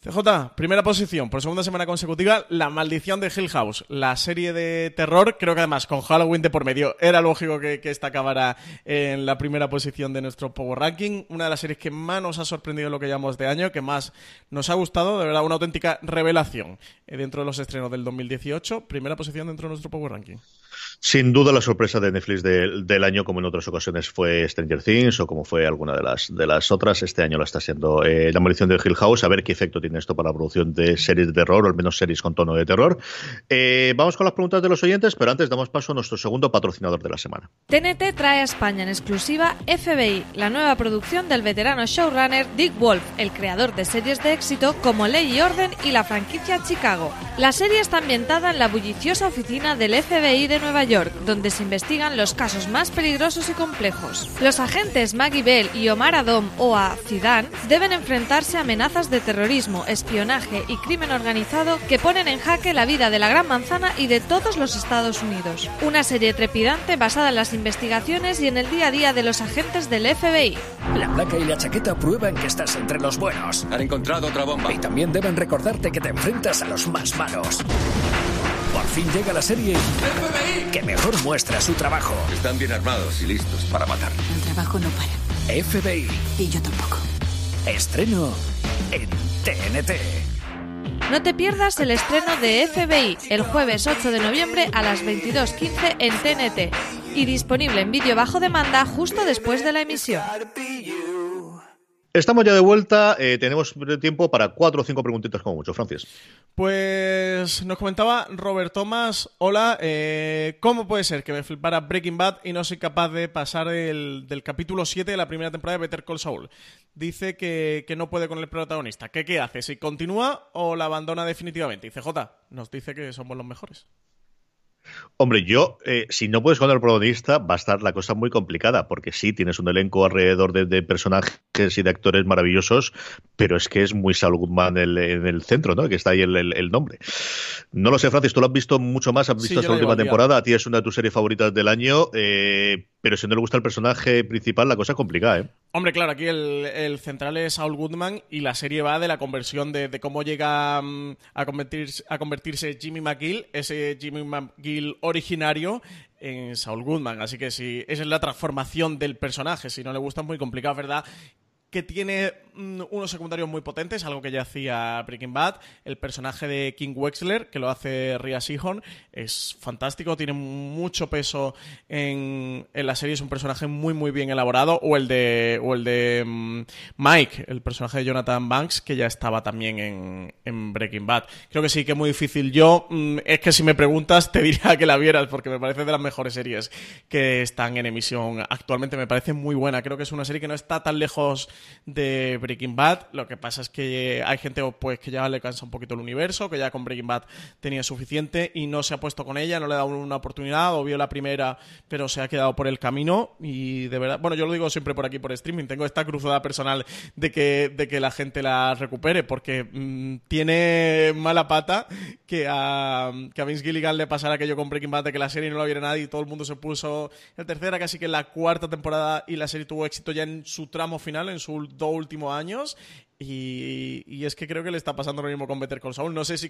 CJ, primera posición, por segunda semana consecutiva, La Maldición de Hill House, la serie de terror, creo que además con Halloween de por medio, era lógico que, esta acabara en la primera posición de nuestro Power Ranking, una de las series que más nos ha sorprendido en lo que llevamos de año, que más nos ha gustado, de verdad, una auténtica revelación eh, dentro de los estrenos del 2018, primera posición dentro de nuestro Power Ranking. Sin duda la sorpresa de Netflix del año, como en otras ocasiones fue Stranger Things o como fue alguna de las, de las otras, este año la está siendo eh, La maldición de Hill House, a ver qué efecto tiene esto para la producción de series de terror, o al menos series con tono de terror. Eh, vamos con las preguntas de los oyentes, pero antes damos paso a nuestro segundo patrocinador de la semana. TNT trae a España en exclusiva FBI, la nueva producción del veterano showrunner Dick Wolf, el creador de series de éxito como Ley y Orden y la franquicia Chicago. La serie está ambientada en la bulliciosa oficina del FBI de Nueva York York, donde se investigan los casos más peligrosos y complejos. Los agentes Maggie Bell y Omar Adom o a Zidane deben enfrentarse a amenazas de terrorismo, espionaje y crimen organizado que ponen en jaque la vida de la Gran Manzana y de todos los Estados Unidos. Una serie trepidante basada en las investigaciones y en el día a día de los agentes del FBI. La placa y la chaqueta prueban que estás entre los buenos. Han encontrado otra bomba. Y también deben recordarte que te enfrentas a los más malos. Por fin llega la serie que mejor muestra su trabajo. Están bien armados y listos para matar. El trabajo no para. FBI. Y yo tampoco. Estreno en TNT. No te pierdas el estreno de FBI el jueves 8 de noviembre a las 22.15 en TNT y disponible en vídeo bajo demanda justo después de la emisión. Estamos ya de vuelta, eh, tenemos tiempo para cuatro o cinco preguntitas como mucho. Francis. Pues nos comentaba Robert Thomas, hola, eh, ¿cómo puede ser que me flipara Breaking Bad y no soy capaz de pasar el, del capítulo 7 de la primera temporada de Better Call Saul? Dice que, no puede con el protagonista. ¿Qué, ¿Qué hace? ¿Si continúa o la abandona definitivamente? Y CJ nos dice que somos los mejores. Hombre, yo, eh, si no puedes con el protagonista, va a estar la cosa muy complicada, porque sí, tienes un elenco alrededor de, personajes y de actores maravillosos, pero es que es muy Saul Goodman en el, centro, ¿no? Que está ahí el, nombre. No lo sé, Francis, tú lo has visto mucho más, has visto esta última temporada, a ti es una de tus series favoritas del año, eh, pero si no le gusta el personaje principal, la cosa es complicada, ¿eh? Hombre, claro, aquí el, central es Saul Goodman y la serie va de la conversión de, cómo llega mm, a, convertirse, a convertirse Jimmy McGill, ese Jimmy McGill originario, en Saul Goodman. Así que si esa es la transformación del personaje. Si no le gusta, es muy complicado, ¿verdad? que tiene unos secundarios muy potentes, algo que ya hacía Breaking Bad. El personaje de King Wexler, que lo hace Ria Sihon, es fantástico, tiene mucho peso en, la serie, es un personaje muy muy bien elaborado. O el de, o el de mm, Mike, el personaje de Jonathan Banks, que ya estaba también en, en, Breaking Bad. Creo que sí, que es muy difícil. Yo, mm, es que si me preguntas, te diría que la vieras, porque me parece de las mejores series que están en emisión actualmente. Me parece muy buena. Creo que es una serie que no está tan lejos de Breaking Bad. Lo que pasa es que hay gente pues que ya le cansa un poquito el universo, que ya con Breaking Bad tenía suficiente y no se ha puesto con ella, no le ha dado una oportunidad o vio la primera, pero se ha quedado por el camino y de verdad, bueno, yo lo digo siempre por aquí por streaming, tengo esta cruzada personal de que, de que la gente la recupere porque mm, tiene mala pata que a, que a Vince Gilligan le pasara aquello con Breaking Bad de que la serie no la viera nadie y todo el mundo se puso en tercera, casi que en la cuarta temporada y la serie tuvo éxito ya en su tramo final, en sus dos últimos años y, es que creo que le está pasando lo mismo con Better Call Saul. No sé si.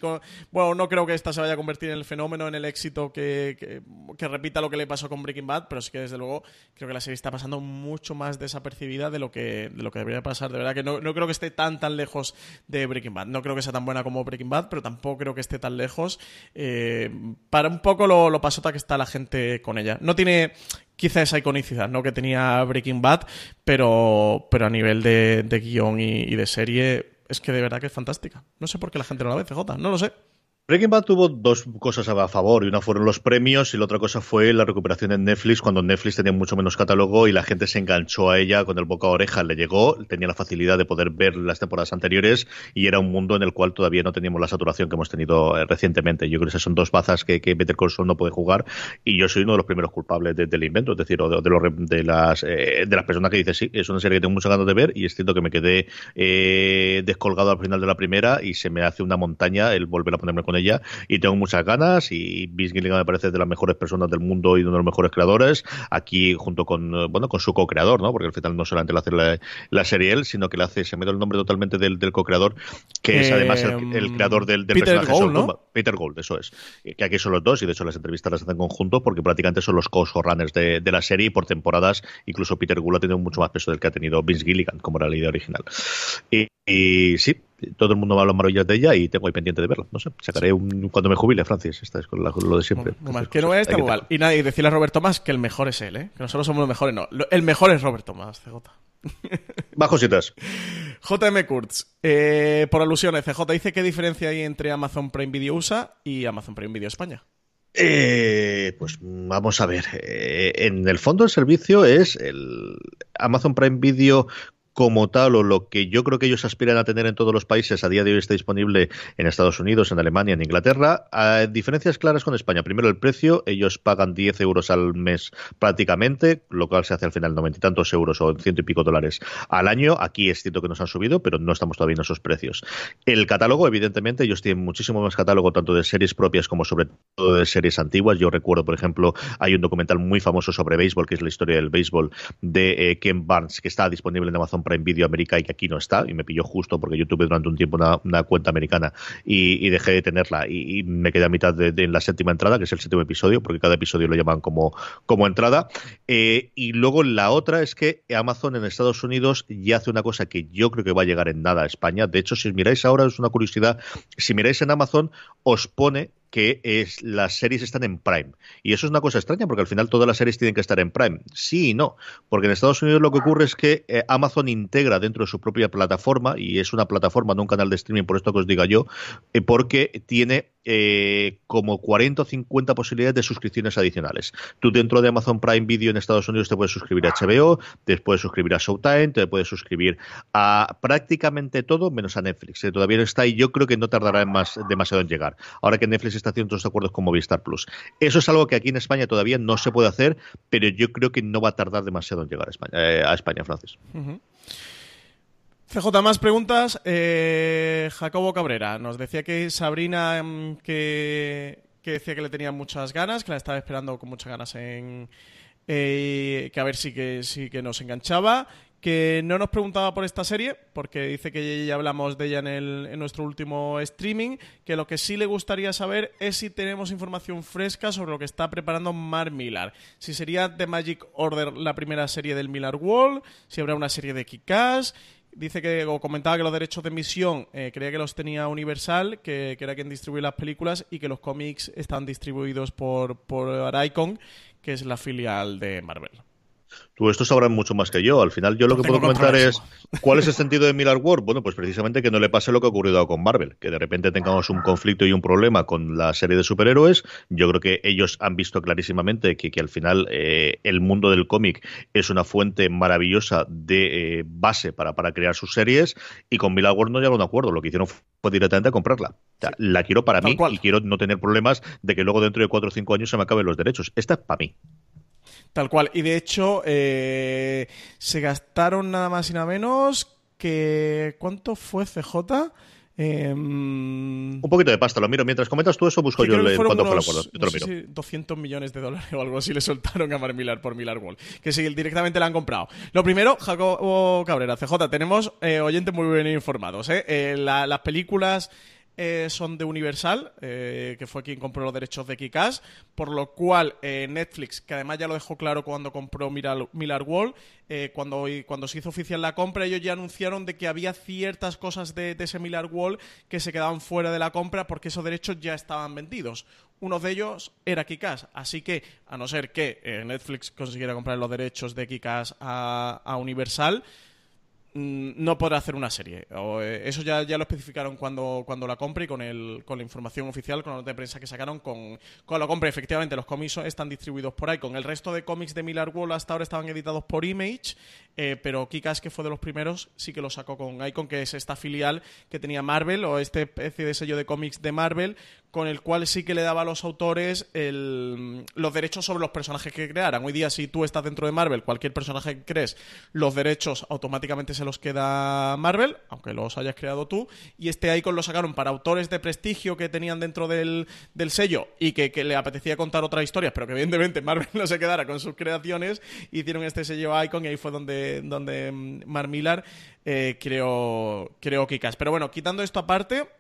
bueno, no creo que esta se vaya a convertir en el fenómeno, en el éxito que, que, repita lo que le pasó con Breaking Bad, pero sí que desde luego creo que la serie está pasando mucho más desapercibida de lo que, de lo que debería pasar. De verdad que no, no creo que esté tan, tan lejos de Breaking Bad. No creo que sea tan buena como Breaking Bad, pero tampoco creo que esté tan lejos. Eh, para un poco lo, lo pasota que está la gente con ella. No tiene quizá esa iconicidad ¿no? que tenía Breaking Bad, pero, pero a nivel de, guion y, y de serie es que de verdad que es fantástica. No sé por qué la gente no la ve, CJ, no lo sé. Breaking Bad tuvo dos cosas a favor, y una fueron los premios y la otra cosa fue la recuperación en Netflix cuando Netflix tenía mucho menos catálogo y la gente se enganchó a ella con el boca a oreja, le llegó, tenía la facilidad de poder ver las temporadas anteriores y era un mundo en el cual todavía no teníamos la saturación que hemos tenido eh, recientemente. Yo creo que esas son dos bazas que, que Better Call Saul no puede jugar y yo soy uno de los primeros culpables del invento, es decir, de, las, eh, de las personas que dicen sí, es una serie que tengo muchas ganas de ver y es cierto que me quedé eh, descolgado al final de la primera y se me hace una montaña el volver a ponerme con ella y tengo muchas ganas y Vince Gilligan me parece de las mejores personas del mundo y uno de los mejores creadores aquí junto con eh, bueno con su co-creador no porque al final no solamente le hace la, serie él sino que le hace se me da el nombre totalmente del, del co-creador que es además el, Em, creador del, del Peter personaje Gould, ¿no? Peter Gold eso es. Que aquí son los dos y de hecho las entrevistas las hacen en conjunto porque prácticamente son los co-showrunners de, de la serie y por temporadas incluso Peter Gould ha tenido mucho más peso del que ha tenido Vince Gilligan como era la idea original. Y, y sí todo el mundo me habla maravillas de ella y tengo ahí pendiente de verla. No sé, sacaré un, cuando me jubile, Francis. Esta es con la- lo de siempre. Que no Hay que muy mal. Y nadie decirle a Robert Thomas que el mejor es él, ¿eh? Que nosotros somos los mejores, no. El mejor es Robert Thomas, CJ. Bajo citas. JM Kurtz, eh, por alusiones, CJ dice qué diferencia hay entre Amazon Prime Video USA y Amazon Prime Video España. Eh, pues vamos a ver. Eh, en el fondo el servicio es el Amazon Prime Video como tal o lo que yo creo que ellos aspiran a tener en todos los países a día de hoy está disponible en Estados Unidos, en Alemania, en Inglaterra. Diferencias claras con España. Primero el precio, ellos pagan 10 euros al mes prácticamente, lo cual se hace al final noventa y tantos euros o ciento y pico dólares al año. Aquí es cierto que nos han subido, pero no estamos todavía en esos precios. El catálogo, evidentemente, ellos tienen muchísimo más catálogo, tanto de series propias como sobre todo de series antiguas. Yo recuerdo, por ejemplo, hay un documental muy famoso sobre béisbol, que es la historia del béisbol de eh, Ken Barnes, que está disponible en Amazon Prime Video América y que aquí no está, y me pilló justo porque yo tuve durante un tiempo una, cuenta americana y, dejé de tenerla y, me quedé a mitad de, de la séptima entrada, que es el séptimo episodio, porque cada episodio lo llaman como, como entrada. Eh, y luego la otra es que Amazon en Estados Unidos ya hace una cosa que yo creo que va a llegar en nada a España. De hecho, si miráis ahora, es una curiosidad, si miráis en Amazon, os pone que es, las series están en Prime. Y eso es una cosa extraña porque al final todas las series tienen que estar en Prime. Sí y no. Porque en Estados Unidos lo que ocurre es que eh, Amazon integra dentro de su propia plataforma, y es una plataforma, no un canal de streaming, por esto que os diga yo, eh, porque tiene eh, como 40 o 50 posibilidades de suscripciones adicionales. Tú dentro de Amazon Prime Video en Estados Unidos te puedes suscribir a HBO, te puedes suscribir a Showtime, te puedes suscribir a prácticamente todo menos a Netflix. Eh, todavía no está y yo creo que no tardará en más, demasiado en llegar. Ahora que Netflix está haciendo otros acuerdos con Movistar Plus. Eso es algo que aquí en España todavía no se puede hacer, pero yo creo que no va a tardar demasiado en llegar a España, eh, a España Francis. CJ, más preguntas. Eh, Jacobo Cabrera nos decía que Sabrina, mm, que, que decía que le tenía muchas ganas, que la estaba esperando con muchas ganas en. eh, que a ver si que, sí que nos enganchaba. Que no nos preguntaba por esta serie, porque dice que ya hablamos de ella en, el- en nuestro último streaming. Que lo que sí le gustaría saber es si tenemos información fresca sobre lo que está preparando Mark Millar. Si sería The Magic Order la primera serie del Millar Wall, si habrá una serie de Kick-Ass. Dice que, o comentaba que los derechos de emisión eh, creía que los tenía Universal, que, que era quien distribuye las películas, y que los cómics están distribuidos por, por Icon, que es la filial de Marvel. Tú esto sabrás mucho más que yo. Al final yo lo que tengo puedo comentar es cuál es el sentido de Miller War. Bueno, pues precisamente que no le pase lo que ha ocurrido con Marvel, que de repente tengamos un conflicto y un problema con la serie de superhéroes. Yo creo que ellos han visto clarísimamente que, que al final eh, el mundo del cómic es una fuente maravillosa de eh, base para, para crear sus series y con Miller War no llegaron a un acuerdo. Lo que hicieron fue directamente comprarla. O sea, La quiero para Tal mí cual. y quiero no tener problemas de que luego dentro de cuatro o cinco años se me acaben los derechos. Esta es para mí. Tal cual. Y de hecho, eh, se gastaron nada más y nada menos que. ¿Cuánto fue CJ? Eh, Un poquito de pasta, lo miro. Mientras comentas tú eso, busco Sí, yo el, fueron cuándo fue el unos, acuerdo. Yo te no lo sé miro. si 200 millones de dólares o algo así le soltaron a Mark Millar por Millar Wall. Que sí, directamente la han comprado. Lo primero, Jacobo Cabrera, CJ, tenemos eh, oyentes muy bien informados. ¿eh? Eh, la- las películas eh, son de Universal, eh, que fue quien compró los derechos de Kikas, por lo cual eh, Netflix, que además ya lo dejó claro cuando compró Millar, Millar Wall, cuando, cuando se hizo oficial la compra, ellos ya anunciaron de que había ciertas cosas de, ese Millar Wall que se quedaban fuera de la compra porque esos derechos ya estaban vendidos. Uno de ellos era Kikas, así que a no ser que Netflix consiguiera comprar los derechos de Kikas a, Universal, no podrá hacer una serie. Eh, eso ya, ya lo especificaron cuando, cuando la compre y con, el, con la información oficial, con la nota de prensa que sacaron con, con la compra. Efectivamente, los cómics están distribuidos por Icon. El resto de cómics de Millar Wall hasta ahora estaban editados por Image, eh, pero Kikas, que fue de los primeros, sí que lo sacó con Icon, que es esta filial que tenía Marvel o esta especie de sello de cómics de Marvel con el cual sí que le daba a los autores el, los derechos sobre los personajes que crearan. Hoy día, si tú estás dentro de Marvel, cualquier personaje que crees, los derechos automáticamente se los queda Marvel, aunque los hayas creado tú. Y este icon lo sacaron para autores de prestigio que tenían dentro del, sello y que, le apetecía contar otras historias, pero que evidentemente Marvel no se quedara con sus creaciones. Hicieron este sello icon y ahí fue donde, donde mm, Mar Millar eh, creó, creó Kikas. Pero bueno, quitando esto aparte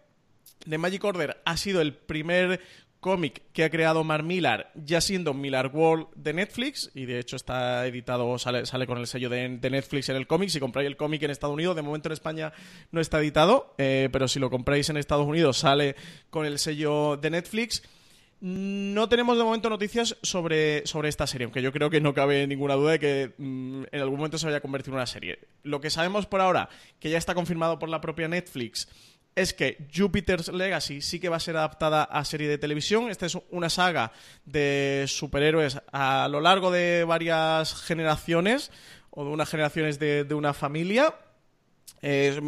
The Magic Order ha sido el primer cómic que ha creado Mark Millar, ya siendo Millar World de Netflix, y de hecho está editado, sale, sale con el sello de, Netflix en el cómic. Si compráis el cómic en Estados Unidos, de momento en España no está editado, eh, pero si lo compráis en Estados Unidos, sale con el sello de Netflix. No tenemos de momento noticias sobre, sobre esta serie, aunque yo creo que no cabe ninguna duda de que mm, en algún momento se vaya a convertir en una serie. Lo que sabemos por ahora, que ya está confirmado por la propia Netflix, es que Jupiter's Legacy sí que va a ser adaptada a serie de televisión. Esta es una saga de superhéroes a lo largo de varias generaciones o de unas generaciones de, una familia. Es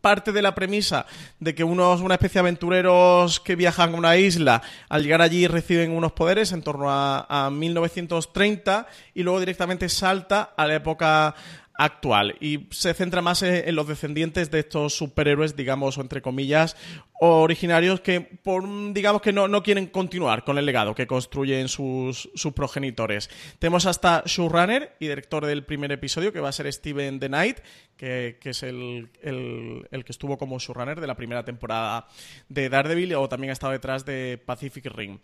parte de la premisa de que unos, una especie de aventureros que viajan a una isla, al llegar allí reciben unos poderes en torno a, a 1930 y luego directamente salta a la época actual y se centra más en, los descendientes de estos superhéroes, digamos, o entre comillas, originarios que, por, digamos, que no, no quieren continuar con el legado que construyen sus, sus progenitores. Tenemos hasta showrunner y director del primer episodio, que va a ser Steven The Knight, que, es el, el, que estuvo como showrunner de la primera temporada de Daredevil o también ha estado detrás de Pacific Ring.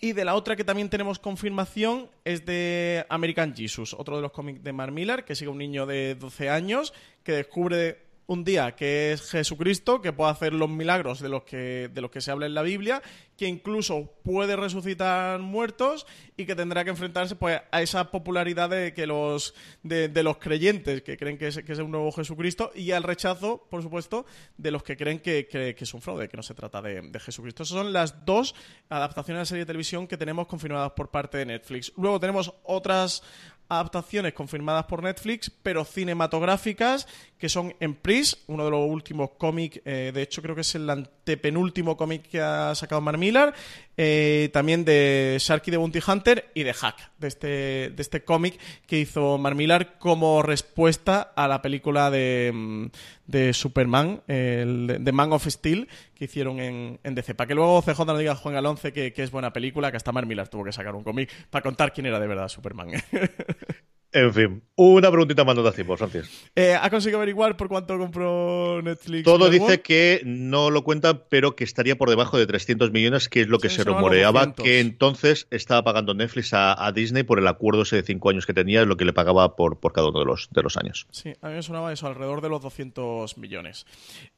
Y de la otra que también tenemos confirmación es de American Jesus, otro de los cómics de Mark Miller, que sigue un niño de 12 años que descubre un día que es Jesucristo, que puede hacer los milagros de los que, de los que se habla en la Biblia, que incluso puede resucitar muertos y que tendrá que enfrentarse pues, a esa popularidad de, que los, de, los creyentes que creen que es, que es, un nuevo Jesucristo y al rechazo, por supuesto, de los que creen que, que, es un fraude, que no se trata de, de Jesucristo. Esas son las dos adaptaciones de la serie de televisión que tenemos confirmadas por parte de Netflix. Luego tenemos otras adaptaciones confirmadas por Netflix, pero cinematográficas, que son en Pris, uno de los últimos cómics, eh, de hecho creo que es el antepenúltimo cómic que ha sacado Mark Millar, eh, también de Sharky de Bounty Hunter y de Hack, de este, de este cómic que hizo Mark Millar como respuesta a la película de, mm, de Superman, el de Man of Steel, que hicieron en, en DC. Para que luego CJ no diga Juan Alonce que, que es buena película, que hasta Mark Millar tuvo que sacar un cómic para contar quién era de verdad Superman. En fin, una preguntita más no te hacemos, Francis. Eh, ¿Ha conseguido averiguar por cuánto compró Netflix? Todo dice que no lo cuenta, pero que estaría por debajo de 300 millones, que es lo que se rumoreaba, que entonces estaba pagando Netflix a, Disney por el acuerdo ese de cinco años que tenía, es lo que le pagaba por, por cada uno de los, de los años. Sí, a mí me sonaba eso, alrededor de los 200 millones.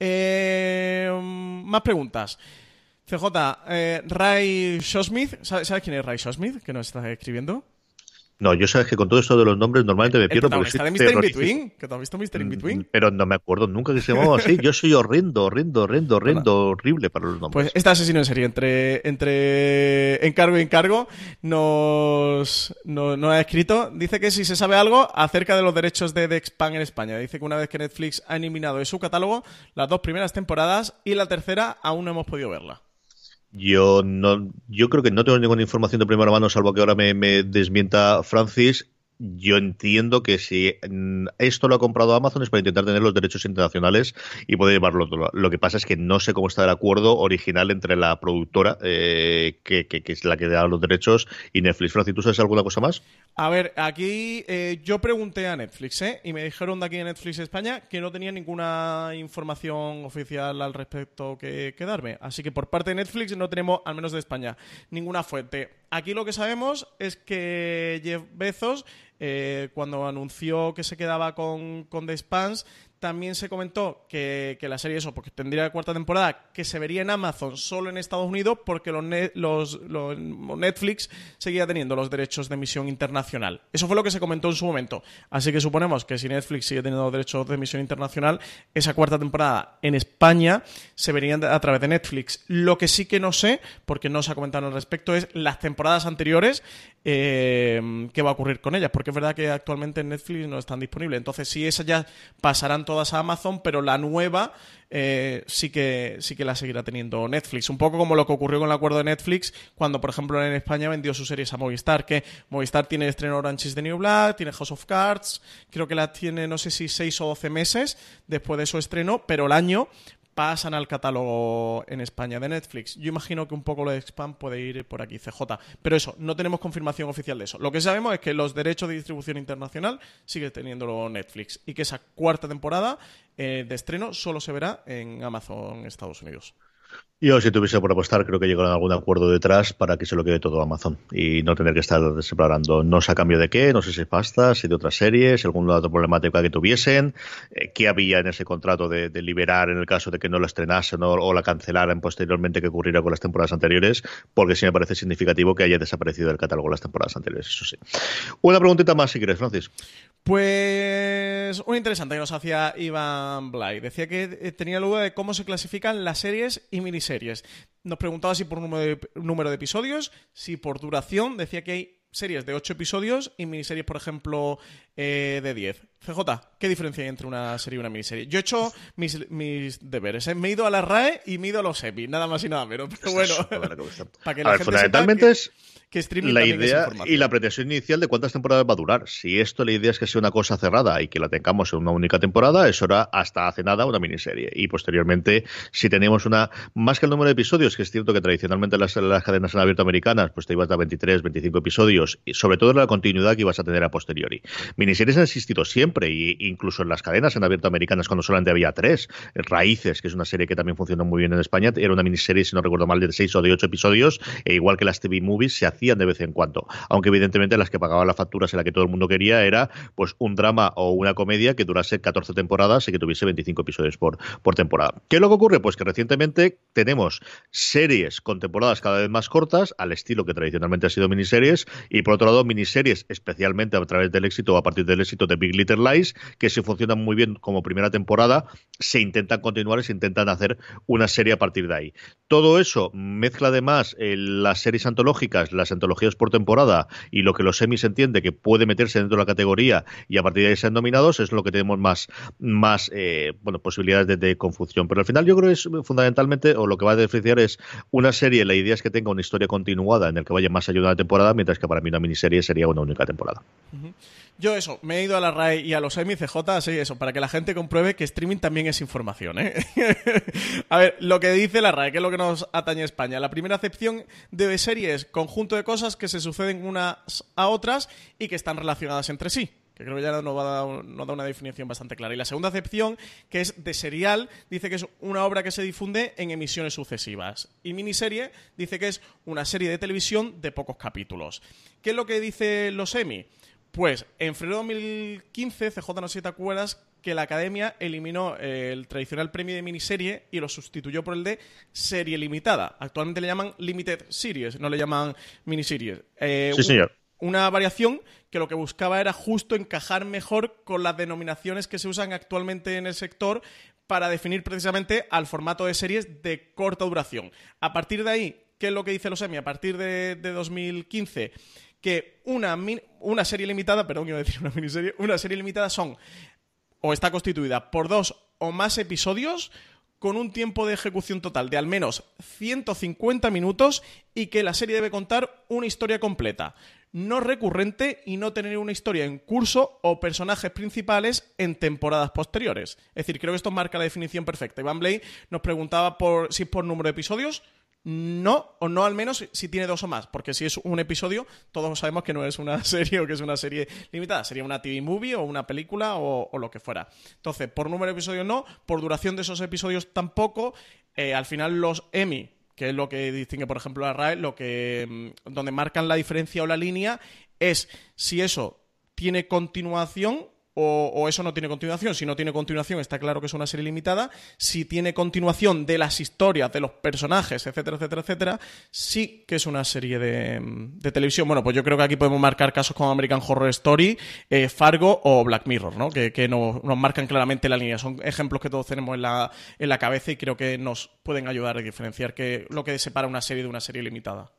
Eh, más preguntas. CJ, eh, Ray Shosmith, ¿sabes, quién es Ray Shosmith que nos está escribiendo? No, yo sabes que con todo esto de los nombres normalmente me pierdo. porque ¿Está de Mr. In Between? ¿Que te has visto Mr. In mm, Between? Pero no me acuerdo nunca que se llamaba así. Yo soy horrendo, horrendo, horrendo, horrendo, horrible para los nombres. Pues este asesino en serie, entre, entre encargo y encargo, nos, nos, ha escrito. Dice que si se sabe algo acerca de los derechos de Dexpan en España. Dice que una vez que Netflix ha eliminado de su catálogo las dos primeras temporadas y la tercera aún no hemos podido verla. Yo no, yo creo que no tengo ninguna información de primera mano, salvo que ahora me, me desmienta Francis yo entiendo que si mm, esto lo ha comprado Amazon es para intentar tener los derechos internacionales y poder llevarlo. Lo que pasa es que no sé cómo está el acuerdo original entre la productora, eh, que, es la que da los derechos, y Netflix. Francis, ¿tú sabes alguna cosa más? A ver, aquí eh, yo pregunté a Netflix, ¿eh? Y me dijeron de aquí en Netflix España que no tenía ninguna información oficial al respecto que, que darme. Así que por parte de Netflix no tenemos, al menos de España, ninguna fuente. Aquí lo que sabemos es que Jeff Bezos eh, cuando anunció que se quedaba con, con The Spans, también se comentó que, la serie, eso, porque tendría cuarta temporada, que se vería en Amazon solo en Estados Unidos porque los, los, Netflix seguía teniendo los derechos de emisión internacional. Eso fue lo que se comentó en su momento. Así que suponemos que si Netflix sigue teniendo derechos de emisión internacional, esa cuarta temporada en España se vería a través de Netflix. Lo que sí que no sé, porque no se ha comentado al respecto, es las temporadas anteriores, eh, qué va a ocurrir con ellas. Porque es verdad que actualmente en Netflix no están disponibles. Entonces, sí, esas ya pasarán todas a Amazon, pero la nueva eh, sí, que, sí que la seguirá teniendo Netflix. Un poco como lo que ocurrió con el acuerdo de Netflix cuando, por ejemplo, en España vendió sus series a Movistar, que Movistar tiene estreno Orange is the New Black, tiene House of Cards, creo que la tiene, no sé si 6 o 12 meses después de su estreno, pero el año pasan al catálogo en España de Netflix. Yo imagino que un poco lo de spam puede ir por aquí, CJ. Pero eso, no tenemos confirmación oficial de eso. Lo que sabemos es que los derechos de distribución internacional sigue teniéndolo Netflix y que esa cuarta temporada eh, de estreno solo se verá en Amazon Estados Unidos. Yo, si tuviese por apostar, creo que llegaron a algún acuerdo detrás para que se lo quede todo Amazon y no tener que estar separando. No sé a cambio de qué, no sé si pasta, si de otras series, algún otro problemática que tuviesen, eh, qué había en ese contrato de, liberar en el caso de que no lo estrenasen o la cancelaran posteriormente que ocurriera con las temporadas anteriores, porque sí me parece significativo que haya desaparecido del catálogo las temporadas anteriores, eso sí. Una preguntita más, si quieres, Francis. Pues una interesante que nos hacía Iván Blay. Decía que eh, tenía duda de cómo se clasifican las series y miniseries series. Nos preguntaba si por número de, número de episodios, si por duración. Decía que hay series de 8 episodios y miniseries, por ejemplo, eh, de 10. CJ, ¿qué diferencia hay entre una serie y una miniserie? Yo he hecho mis, deberes, ¿eh? me he ido a la RAE y me he ido a los EPI, nada más y nada menos. Pero bueno, para que la gente fundamentalmente es que streaming la idea y la pretensión inicial de cuántas temporadas va a durar. Si esto la idea es que sea una cosa cerrada y que la tengamos en una única temporada, eso era hasta hace nada una miniserie. Y posteriormente, si tenemos una, más que el número de episodios, que es cierto que tradicionalmente las, las cadenas en abierto americanas, pues te ibas a 23, 25 episodios, y sobre todo la continuidad que ibas a tener a posteriori. Miniseries han existido siempre, e incluso en las cadenas en abierto americanas, cuando solamente había tres. Raíces, que es una serie que también funcionó muy bien en España, era una miniserie, si no recuerdo mal, de 6 o de 8 episodios, e igual que las TV movies, se hacían de vez en cuando. Aunque evidentemente las que pagaban las facturas en la que todo el mundo quería era pues un drama o una comedia que durase 14 temporadas y que tuviese 25 episodios por, por temporada. ¿Qué es lo que ocurre? Pues que recientemente tenemos series con temporadas cada vez más cortas, al estilo que tradicionalmente ha sido miniseries, y por otro lado miniseries, especialmente a través del éxito a partir del éxito de Big Little Lies, que se funcionan muy bien como primera temporada, se intentan continuar y se intentan hacer una serie a partir de ahí. Todo eso mezcla además eh, las series antológicas, las antologías por temporada y lo que los semis entiende que puede meterse dentro de la categoría y a partir de ahí sean dominados, es lo que tenemos más, más eh, bueno, posibilidades de, confusión. Pero al final yo creo que es fundamentalmente, o lo que va a diferenciar es una serie, la idea es que tenga una historia continuada en el que vaya más allá de una temporada, mientras que para mí una miniserie sería una única temporada. Yo eso, me he ido a la RAE y a los MCJ, así eso, para que la gente compruebe que streaming también es información, ¿eh? a ver, lo que dice la RAE, que es lo que nos atañe a España. La primera acepción de serie es conjunto de cosas que se suceden unas a otras y que están relacionadas entre sí que creo que ya nos, va a nos da una definición bastante clara. Y la segunda acepción, que es de serial, dice que es una obra que se difunde en emisiones sucesivas. Y miniserie dice que es una serie de televisión de pocos capítulos. ¿Qué es lo que dice los Emmy? Pues en febrero de 2015, CJ no sé si te acuerdas, que la Academia eliminó el tradicional premio de miniserie y lo sustituyó por el de serie limitada. Actualmente le llaman Limited Series, no le llaman miniseries. Eh, sí, señor. Una variación que lo que buscaba era justo encajar mejor con las denominaciones que se usan actualmente en el sector para definir precisamente al formato de series de corta duración. A partir de ahí, ¿qué es lo que dice los EMI? A partir de, de 2015 que una, una serie limitada, perdón, quiero decir una miniserie, una serie limitada son o está constituida por dos o más episodios con un tiempo de ejecución total de al menos 150 minutos y que la serie debe contar una historia completa, no recurrente y no tener una historia en curso o personajes principales en temporadas posteriores. Es decir, creo que esto marca la definición perfecta. Iván Blay nos preguntaba por, si es por número de episodios. No, o no al menos si tiene dos o más, porque si es un episodio, todos sabemos que no es una serie o que es una serie limitada, sería una TV movie o una película o, lo que fuera. Entonces, por número de episodios no, por duración de esos episodios tampoco. Eh, al final los Emmy, que es lo que distingue, por ejemplo, a RAE, lo que mm, donde marcan la diferencia o la línea es si eso tiene continuación o, eso no tiene continuación. Si no tiene continuación, está claro que es una serie limitada. Si tiene continuación de las historias, de los personajes, etcétera, etcétera, etcétera, sí que es una serie de, televisión. Bueno, pues yo creo que aquí podemos marcar casos como American Horror Story, eh, Fargo o Black Mirror, ¿no? Que, nos, marcan claramente la línea. Son ejemplos que todos tenemos en la, en la cabeza y creo que nos pueden ayudar a diferenciar lo que separa una serie de una serie limitada.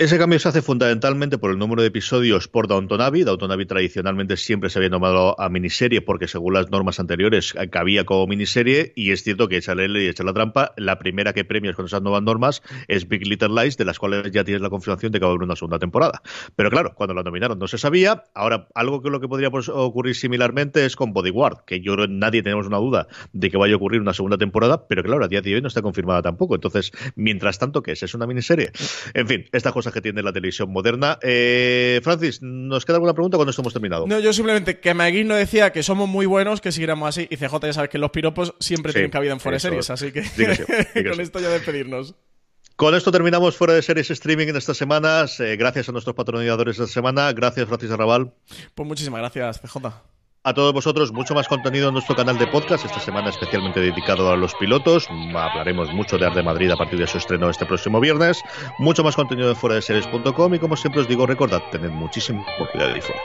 Ese cambio se hace fundamentalmente por el número de episodios por Downton Abbey. Downton Abbey tradicionalmente siempre se había nombrado a miniserie porque según las normas anteriores cabía como miniserie y es cierto que echa la y echa la trampa. La primera que premias con esas nuevas normas es Big Little Lies, de las cuales ya tienes la confirmación de que va a haber una segunda temporada. Pero claro, cuando la nominaron no se sabía. Ahora, algo que lo que podría ocurrir similarmente es con Bodyguard, que yo nadie tenemos una duda de que vaya a ocurrir una segunda temporada, pero claro, a día de hoy no está confirmada tampoco. Entonces, mientras tanto, ¿qué es? ¿Es una miniserie? En fin, estas cosas que tiene la televisión moderna. Eh, Francis, ¿nos queda alguna pregunta cuando esto hemos terminado? No, yo simplemente que Magui no decía que somos muy buenos, que siguiéramos así. Y CJ, ya sabes que los piropos siempre tienen cabida en Fuera Series, así que con esto ya despedirnos. Con esto terminamos fuera de series streaming en estas semanas. Eh, gracias a nuestros patrocinadores esta semana. Gracias, Francis Arrabal. Pues muchísimas gracias, CJ. A todos vosotros, mucho más contenido en nuestro canal de podcast, esta semana especialmente dedicado a los pilotos. Hablaremos mucho de Arte Madrid a partir de su estreno este próximo viernes. Mucho más contenido en fuera de series.com y como siempre os digo, recordad, tened muchísimo cuidado ahí fuera.